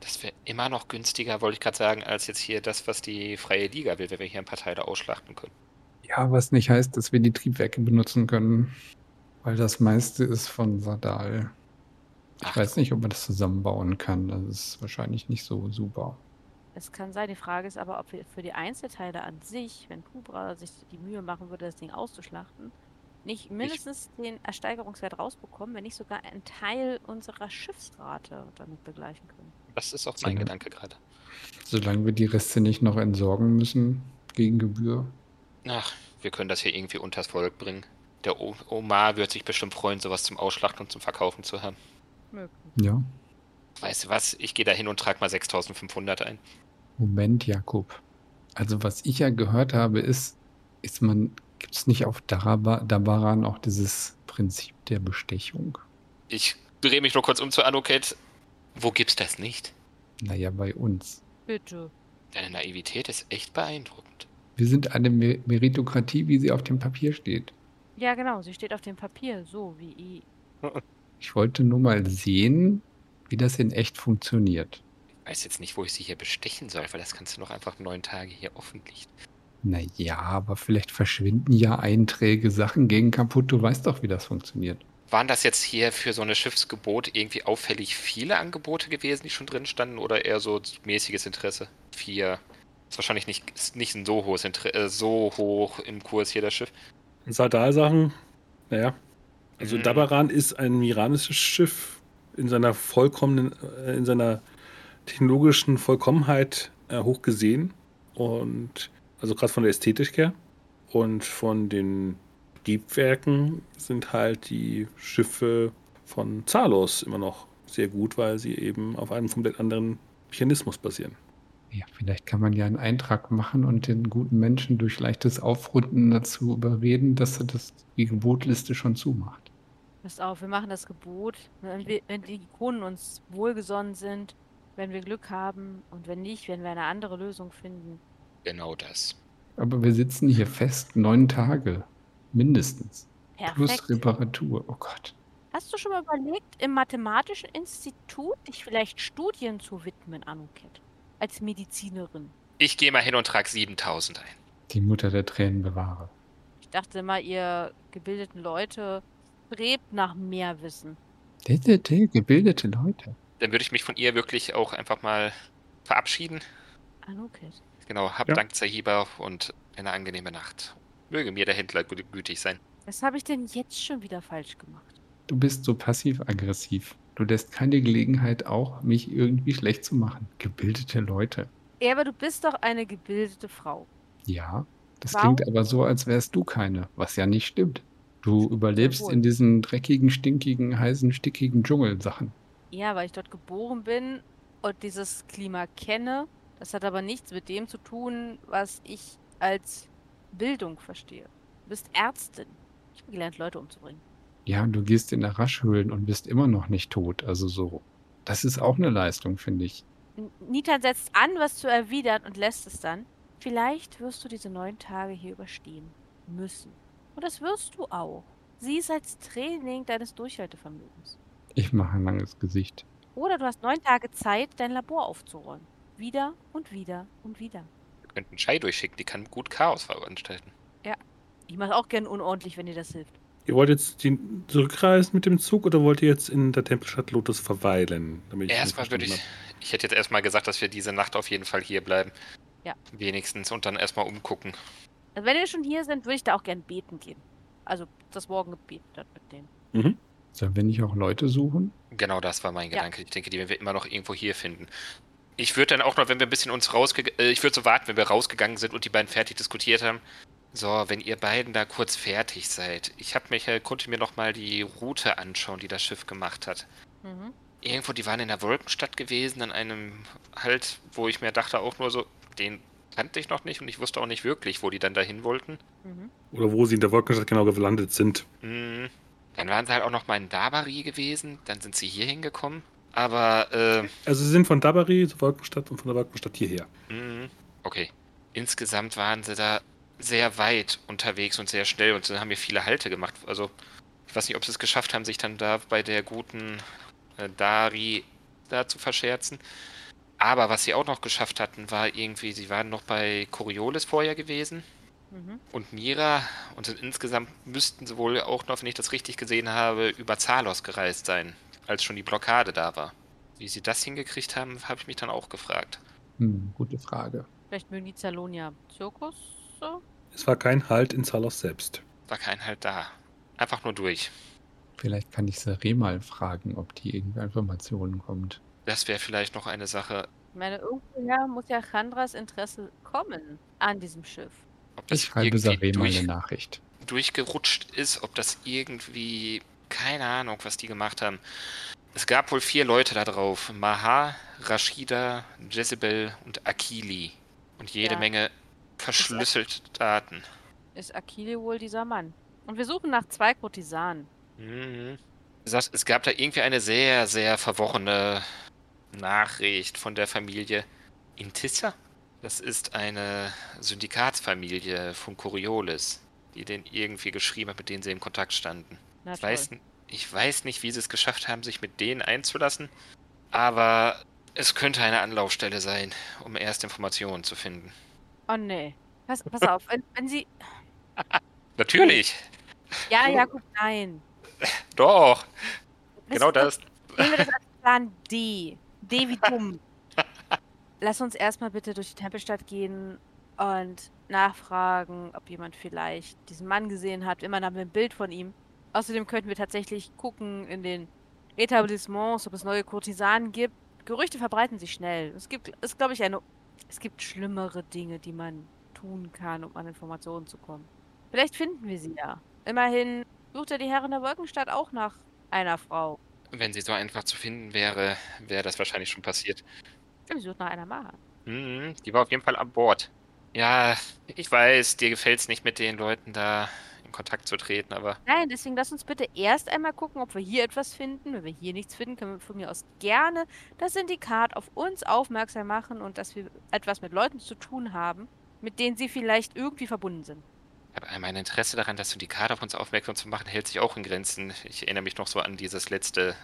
Das wäre immer noch günstiger, wollte ich gerade sagen, als jetzt hier das, was die freie Liga will, wenn wir hier ein paar Teile ausschlachten können. Ja, was nicht heißt, dass wir die Triebwerke benutzen können, weil das meiste ist von Sadal. Ich Ach. weiß nicht, ob man das zusammenbauen kann. Das ist wahrscheinlich nicht so super. es kann sein. Die Frage ist aber, ob wir für die Einzelteile an sich, wenn Kubra sich die Mühe machen würde, das Ding auszuschlachten, nicht mindestens den Ersteigerungswert rausbekommen, wenn nicht sogar einen Teil unserer Schiffsrate damit begleichen können. Das ist auch mein So. Gedanke gerade. Solange wir die Reste nicht noch entsorgen müssen gegen Gebühr. Ach, wir können das hier irgendwie unters Volk bringen. Der Omar wird sich bestimmt freuen, sowas zum Ausschlachten und zum Verkaufen zu haben. Ja. Weißt du was? Ich gehe da hin und trage mal 6500 ein. Moment, Jakob. Also was ich ja gehört habe, ist, ist man, gibt es nicht auf Daraba, Dabaran auch dieses Prinzip der Bestechung? Ich drehe mich nur kurz um zu Anoket. Wo gibt's das nicht? Naja, bei uns. Bitte. Deine Naivität ist echt beeindruckend. Wir sind eine Mer Meritokratie, wie sie auf dem Papier steht. Ja, genau. Sie steht auf dem Papier, so wie i. Ich wollte nur mal sehen, wie das in echt funktioniert. Ich weiß jetzt nicht, wo ich sie hier bestechen soll, weil das kannst du noch einfach neun Tage hier offen. Naja, aber vielleicht verschwinden ja Einträge, Sachen gehen kaputt. Du weißt doch, wie das funktioniert. Waren das jetzt hier für so eine Schiffsgebot irgendwie auffällig viele Angebote gewesen, die schon drin standen, oder eher so mäßiges Interesse? Vier. Ist wahrscheinlich nicht, ist nicht ein so hohes Inter äh, so hoch im Kurs hier das Schiff. Sardal-Sachen, naja. Also Mhm. Dabaran ist ein miranisches Schiff in seiner vollkommenen, äh, in seiner technologischen Vollkommenheit äh, hoch gesehen. Und also gerade von der Ästhetik her. Und von den Triebwerken sind halt die Schiffe von Zalos immer noch sehr gut, weil sie eben auf einem komplett anderen Mechanismus basieren. Ja, vielleicht kann man ja einen Eintrag machen und den guten Menschen durch leichtes Aufrunden dazu überreden, dass er das, die Gebotliste schon zumacht. Passt auf, wir machen das Gebot. Wenn, wir, wenn die Ikonen uns wohlgesonnen sind, wenn wir Glück haben. Und wenn nicht, werden wir eine andere Lösung finden. Genau das. Aber wir sitzen hier fest neun Tage. Mindestens. Plus Perfekt. Reparatur. Oh Gott. Hast du schon mal überlegt, im Mathematischen Institut dich vielleicht Studien zu widmen, Anuket? Als Medizinerin. Ich gehe mal hin und trage 7000 ein. Die Mutter der Tränen bewahre. Ich dachte immer, ihr gebildeten Leute strebt nach mehr Wissen. Gebildete Leute. Dann würde ich mich von ihr wirklich auch einfach mal verabschieden. Anuket. Genau, hab Ja. Dank Zahiba und eine angenehme Nacht. Möge mir der Händler gü- gütig sein. Was habe ich denn jetzt schon wieder falsch gemacht? Du bist so passiv-aggressiv. Du lässt keine Gelegenheit auch, mich irgendwie schlecht zu machen. Gebildete Leute. Ja, aber du bist doch eine gebildete Frau. Ja, das Warum? klingt aber so, als wärst du keine, was ja nicht stimmt. Du überlebst wohl. in diesen dreckigen, stinkigen, heißen, stickigen Dschungelsachen. Ja, weil ich dort geboren bin und dieses Klima kenne. Das hat aber nichts mit dem zu tun, was ich als Bildung verstehe. Du bist Ärztin. Ich habe gelernt, Leute umzubringen. Ja, du gehst in Raschhöhlen und bist immer noch nicht tot. Also so. Das ist auch eine Leistung, finde ich. Nita setzt an, was zu erwidern und lässt es dann. Vielleicht wirst du diese neun Tage hier überstehen müssen. Und das wirst du auch. Sieh es als Training deines Durchhaltevermögens. Ich mache ein langes Gesicht. Oder du hast neun Tage Zeit, dein Labor aufzuräumen. Wieder und wieder und wieder. Wir könnten Shai durchschicken, die kann gut Chaos veranstalten. Ich mache auch gern unordentlich, wenn dir das hilft. Ihr wollt jetzt die zurückreisen mit dem Zug oder wollt ihr jetzt in der Tempelstadt Lotus verweilen? Damit ich Erstmal würde ich. Ich hätte jetzt erstmal gesagt, dass wir diese Nacht auf jeden Fall hier bleiben. Ja. Wenigstens und dann erstmal umgucken. Also wenn wir schon hier sind, würde ich da auch gern beten gehen. Also das Morgengebet dort mit denen. Mhm. Sollen wir nicht auch Leute suchen? Genau das war mein Ja. Gedanke. Ich denke, die werden wir immer noch irgendwo hier finden. Ich würde dann auch noch, wenn wir ein bisschen uns rausgegangen, äh, ich würde so warten, wenn wir rausgegangen sind und die beiden fertig diskutiert haben. So, wenn ihr beiden da kurz fertig seid. Ich habe mich, konnte mir noch mal die Route anschauen, die das Schiff gemacht hat. Mhm. Irgendwo, die waren in der Wolkenstadt gewesen, an einem Halt, wo ich mir dachte auch nur so, den kannte ich noch nicht und ich wusste auch nicht wirklich, wo die dann dahin wollten. Mhm. Oder wo sie in der Wolkenstadt genau gelandet sind. Mhm. Dann waren sie halt auch noch mal in Dabari gewesen, dann sind sie hier hingekommen. Aber, äh, Also sie sind von Dabari zur Wolkenstadt und von der Wolkenstadt hierher. Mhm. Okay. Insgesamt waren sie da sehr weit unterwegs und sehr schnell und dann haben wir viele Halte gemacht. Also, ich weiß nicht, ob sie es geschafft haben, sich dann da bei der guten äh, Dari da zu verscherzen. Aber was sie auch noch geschafft hatten, war irgendwie, sie waren noch bei Coriolis vorher gewesen Mhm. und Mira und sind insgesamt müssten sie wohl auch noch, wenn ich das richtig gesehen habe, über Zalos gereist sein, als schon die Blockade da war. Wie sie das hingekriegt haben, habe ich mich dann auch gefragt. Hm, gute Frage. Vielleicht mögen die Zalonia Zirkus. So? Es war kein Halt in Salos selbst. War kein halt da. Einfach nur durch. Vielleicht kann ich Sare mal fragen, ob die irgendwie Informationen kommt. Das wäre vielleicht noch eine Sache, Ich meine, irgendwoher muss ja Chandras Interesse kommen an diesem Schiff. ob das Ich schreibe Sare mal durch, eine Nachricht. durchgerutscht ist, ob das irgendwie, keine Ahnung, was die gemacht haben. Es gab wohl vier Leute da drauf. Maha, Rashida, Jezebel und Akili. Und jede Ja. Menge verschlüsselte Daten. Ist Akili wohl dieser Mann? Und wir suchen nach zwei Kurtisanen. Mhm. Es gab da irgendwie eine sehr, sehr verworrene Nachricht von der Familie Intissa. Das ist eine Syndikatsfamilie von Coriolis, die den irgendwie geschrieben hat, mit denen sie in Kontakt standen. Na Ich weiß, ich weiß nicht, wie sie es geschafft haben, sich mit denen einzulassen, aber es könnte eine Anlaufstelle sein, um erste Informationen zu finden. Oh nee. Pass, pass auf, wenn, wenn sie. Natürlich, Ja, ja, gut, nein. doch, Wisst genau das. Nehmen wir das als Plan D. D wie dumm. Lass uns erstmal bitte durch die Tempelstadt gehen und nachfragen, ob jemand vielleicht diesen Mann gesehen hat. Immer haben wir ein Bild von ihm. Außerdem könnten wir tatsächlich gucken in den Etablissements, ob es neue Kurtisanen gibt. Gerüchte verbreiten sich schnell. Es gibt, ist glaube ich eine, es gibt schlimmere Dinge, die man tun kann, um an Informationen zu kommen. Vielleicht finden wir sie ja. Immerhin sucht ja die Herren der Wolkenstadt auch nach einer Frau. Wenn sie so einfach zu finden wäre, wäre das wahrscheinlich schon passiert. Sie sucht nach einer Maha. Mhm, die war auf jeden Fall an Bord. Ja, ich weiß, dir gefällt's nicht mit den Leuten da in Kontakt zu treten, aber Nein, deswegen lass uns bitte erst einmal gucken, ob wir hier etwas finden. Wenn wir hier nichts finden, können wir von mir aus gerne das Syndikat auf uns aufmerksam machen und dass wir etwas mit Leuten zu tun haben, mit denen sie vielleicht irgendwie verbunden sind. aber mein Interesse daran, das Syndikat auf uns aufmerksam zu machen, hält sich auch in Grenzen. Ich erinnere mich noch so an dieses letzte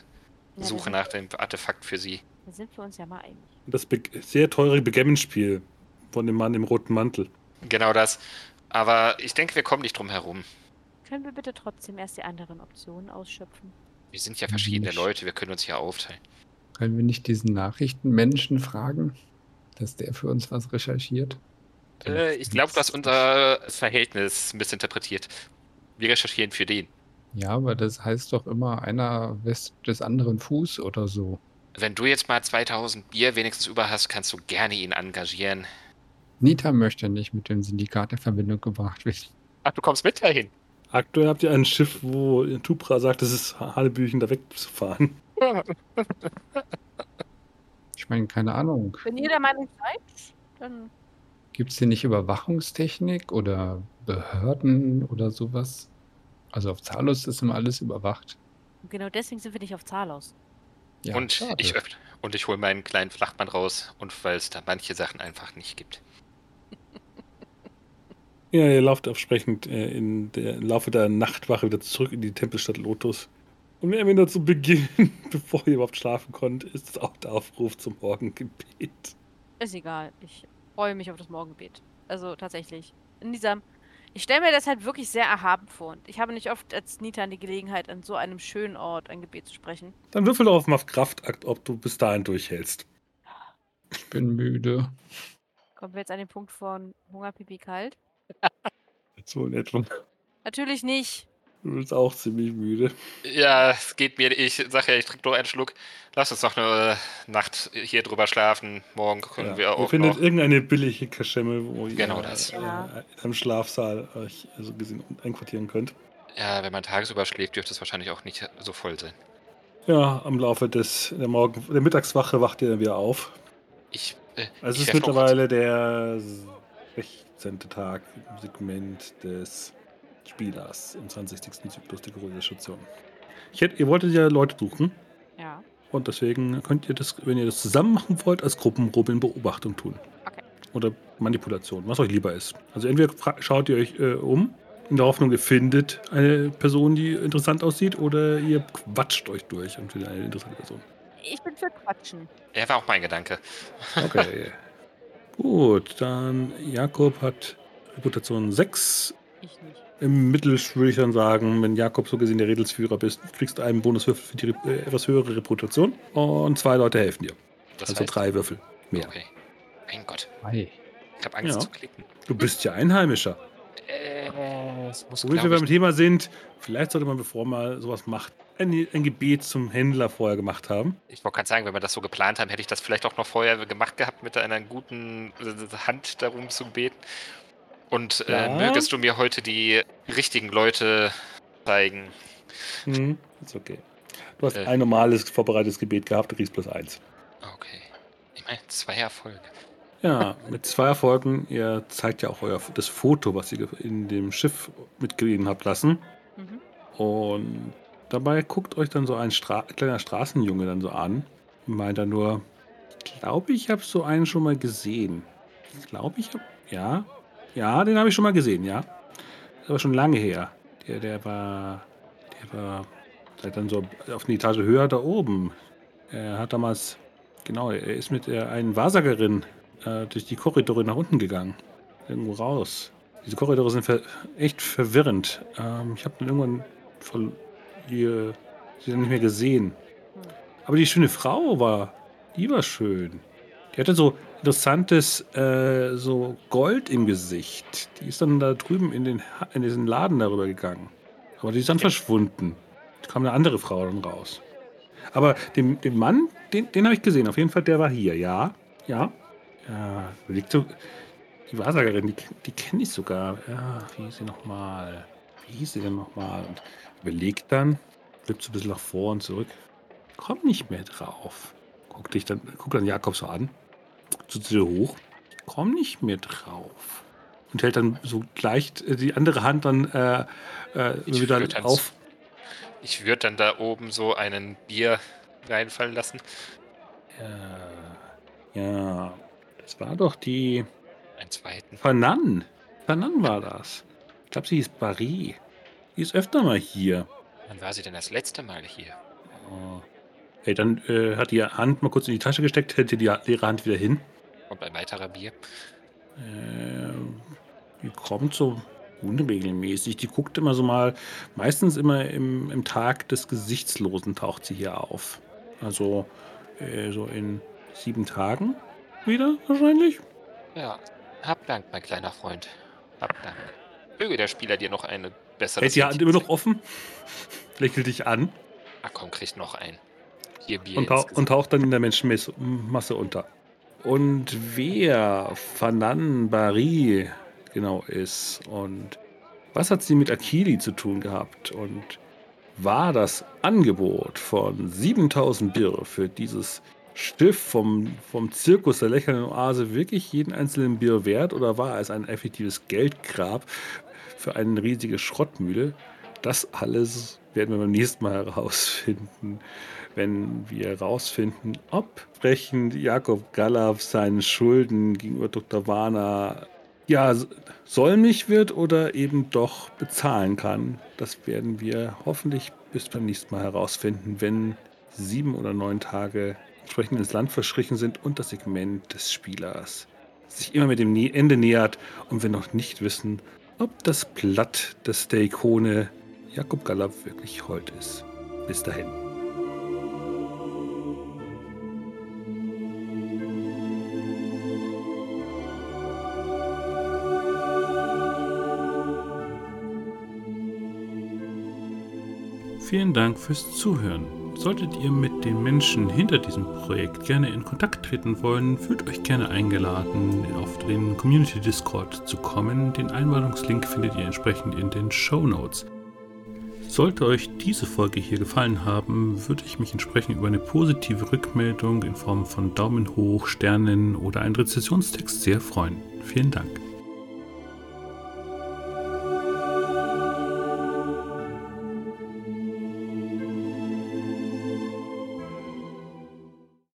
Ja, Suche nach dem Artefakt für sie. da sind wir uns ja mal einig. Das be sehr teure Begemmenspiel von dem Mann im roten Mantel. Genau das. Aber ich denke, wir kommen nicht drum herum. Können wir bitte trotzdem erst die anderen Optionen ausschöpfen? Wir sind ja verschiedene Nicht. Leute, wir können uns ja aufteilen. Können wir nicht diesen Nachrichtenmenschen fragen, dass der für uns was recherchiert? Äh, ich glaube, du hast unser Verhältnis missinterpretiert. Wir recherchieren für den. Ja, aber das heißt doch immer einer wäscht des anderen Fuß oder so. Wenn du jetzt mal 2000 Bier wenigstens über hast, kannst du gerne ihn engagieren. Nita möchte nicht mit dem Syndikat in Verbindung gebracht werden. Ach, du kommst mit dahin. Aktuell habt ihr ein Schiff, wo Tupra sagt, es ist Hanebüchen, da wegzufahren. Ich meine, keine Ahnung. Wenn ihr der Meinung seid, dann Gibt es hier nicht Überwachungstechnik oder Behörden oder sowas? Also auf Zalos ist immer alles überwacht. genau deswegen sind wir nicht auf Zahlaus. Ja, und ich öffne. Und ich hole meinen kleinen Flachmann raus. Und weil es da manche Sachen einfach nicht gibt. Ja, ihr lauft entsprechend äh, in der im Laufe der Nachtwache wieder zurück in die Tempelstadt Lotus. Und mehr wieder zu Beginn, bevor ihr überhaupt schlafen konnt, ist auch der Aufruf zum Morgengebet. Ist egal. Ich freue mich auf das Morgengebet. Also tatsächlich. In dieser. Ich stelle mir das halt wirklich sehr erhaben vor. Und ich habe nicht oft als Nita die Gelegenheit, an so einem schönen Ort ein Gebet zu sprechen. Dann würfel doch auf mal auf Kraftakt, ob du bis dahin durchhältst. Ich bin müde. Kommen wir jetzt an den Punkt von Hunger, Pipi, kalt? So in etwa. Natürlich nicht. Du bist auch ziemlich müde. Ja, es geht mir. Ich sage ja, ich trinke nur einen Schluck. Lass uns noch eine Nacht hier drüber schlafen. Morgen können Ja, wir ihr auch findet noch. irgendeine billige Kaschemme, wo Genau ihr das. äh, Ja. in einem Schlafsaal euch so gesehen einquartieren könnt. Ja, wenn man tagsüber schläft, dürfte es wahrscheinlich auch nicht so voll sein. Ja, am Laufe des, der, Morgen, der Mittagswache wacht ihr dann wieder auf. Ich. Äh, Also ich es ist mittlerweile der 16. Tag im Segment des Spielers im 20. Zyklus der hätte, ihr wolltet ja Leute suchen Ja. und deswegen könnt ihr das, wenn ihr das zusammen machen wollt, als Gruppenrobin-Beobachtung tun. Okay. Oder Manipulation, was euch lieber ist. Also entweder schaut ihr euch äh, um, in der Hoffnung, ihr findet eine Person, die interessant aussieht, oder ihr quatscht euch durch und findet eine interessante Person. Ich bin für Quatschen. Er war auch mein Gedanke. Okay. Gut, dann Jakob hat Reputation 6. Ich nicht. Im Mittel würde ich dann sagen, wenn Jakob so gesehen der Redelsführer bist, kriegst du einen Bonuswürfel für die äh, etwas höhere Reputation und zwei Leute helfen dir. Das also heißt, drei Würfel mehr. Okay. Mein Gott, Hi. ich habe Angst Ja. zu klicken. Du bist ja Einheimischer. Äh, es muss, Wo wir beim Thema sind, vielleicht sollte man, bevor man sowas macht, ein, ein Gebet zum Händler vorher gemacht haben. ich wollte gerade sagen, wenn wir das so geplant haben, hätte ich das vielleicht auch noch vorher gemacht gehabt, mit einer guten äh, Hand darum zu beten. Und äh, Ja. mögest du mir heute die richtigen Leute zeigen? Hm, ist okay. Du hast Äh. ein normales vorbereitetes Gebet gehabt, du kriegst plus eins. Okay. Ich meine, zwei Erfolge. Ja, mit zwei Erfolgen. Ihr zeigt ja auch euer, das Foto, was ihr in dem Schiff mitgegeben habt lassen. Mhm. Und dabei guckt euch dann so ein Stra kleiner Straßenjunge dann so an. Und meint dann nur, ich glaube, ich habe so einen schon mal gesehen. Ich glaube, ich habe, ja, ja, den habe ich schon mal gesehen, ja. Das war schon lange her. Der, der war, der war, seid dann so auf eine Etage höher da oben. Er hat damals, genau, er ist mit der, einen Wahrsagerin äh, durch die Korridore nach unten gegangen. Irgendwo raus. Diese Korridore sind ver echt verwirrend. Ähm, ich habe dann irgendwann voll die, sie dann nicht mehr gesehen. Aber die schöne Frau war, die war schön. Die hatte so interessantes äh, so Gold im Gesicht. Die ist dann da drüben in, den, in diesen Laden darüber gegangen. Aber die ist dann verschwunden. Da kam eine andere Frau dann raus. Aber den, den Mann, den, den habe ich gesehen. Auf jeden Fall, der war hier. Ja, ja. Ja, überlegt so, die Wahrsagerin, die, die kenne ich sogar. Ja, wie hieß sie nochmal? Wie hieß sie denn nochmal? Und überlegt dann, flippt so ein bisschen nach vor und zurück. Komm nicht mehr drauf. Guck dich dann, guck dann Jakob so an. Zu dir hoch. Komm nicht mehr drauf. und hält dann so leicht äh, die andere Hand dann äh, äh, wieder dann auf. Ich würde dann da oben so einen Bier reinfallen lassen. Ja, ja, das war doch die Einen zweiten. Fanan. Fanan war das. Ich glaube, sie hieß Barry. Die ist öfter mal hier. Wann war sie denn das letzte Mal hier? Oh. Hey, dann äh, hat die Hand mal kurz in die Tasche gesteckt, hält die leere Hand wieder hin. Und ein weiterer Bier. Äh, die kommt so unregelmäßig. Die guckt immer so mal, meistens immer im, im Tag des Gesichtslosen taucht sie hier auf. Also äh, so in sieben Tagen wieder wahrscheinlich. Ja, hab Dank, mein kleiner Freund. Hab Dank. Möge der Spieler dir noch eine bessere. Hält die Hand immer noch offen, lächelt dich an Ah, komm, kriegt noch ein. Hier Bier. und, tau ins und taucht dann in der Menschenmasse unter. Und wer Fanan Bari genau ist und was hat sie mit Akili zu tun gehabt und war das Angebot von 7000 Birr für dieses Schiff vom, vom Zirkus der lächelnden Oase wirklich jeden einzelnen Bier wert oder war es ein effektives Geldgrab für eine riesige Schrottmühle? Das alles werden wir beim nächsten Mal herausfinden, wenn wir herausfinden, ob sprechend Jakob Gallaf seinen Schulden gegenüber Dr. Warner ja, säumig wird oder eben doch bezahlen kann. Das werden wir hoffentlich bis beim nächsten Mal herausfinden, wenn sieben oder neun Tage entsprechend ins Land verschrichen sind und das Segment des Spielers sich immer mit dem Ende nähert und wir noch nicht wissen, ob das Blatt des der Ikone Jakob Gallaf wirklich Holt ist. Bis dahin. Vielen Dank fürs Zuhören. Solltet ihr mit den Menschen hinter diesem Projekt gerne in Kontakt treten wollen, fühlt euch gerne eingeladen, auf den Community Discord zu kommen. Den Einladungslink findet ihr entsprechend in den Show Notes. Sollte euch diese Folge hier gefallen haben, würde ich mich entsprechend über eine positive Rückmeldung in Form von Daumen hoch, Sternen oder einen Rezessionstext sehr freuen. Vielen Dank.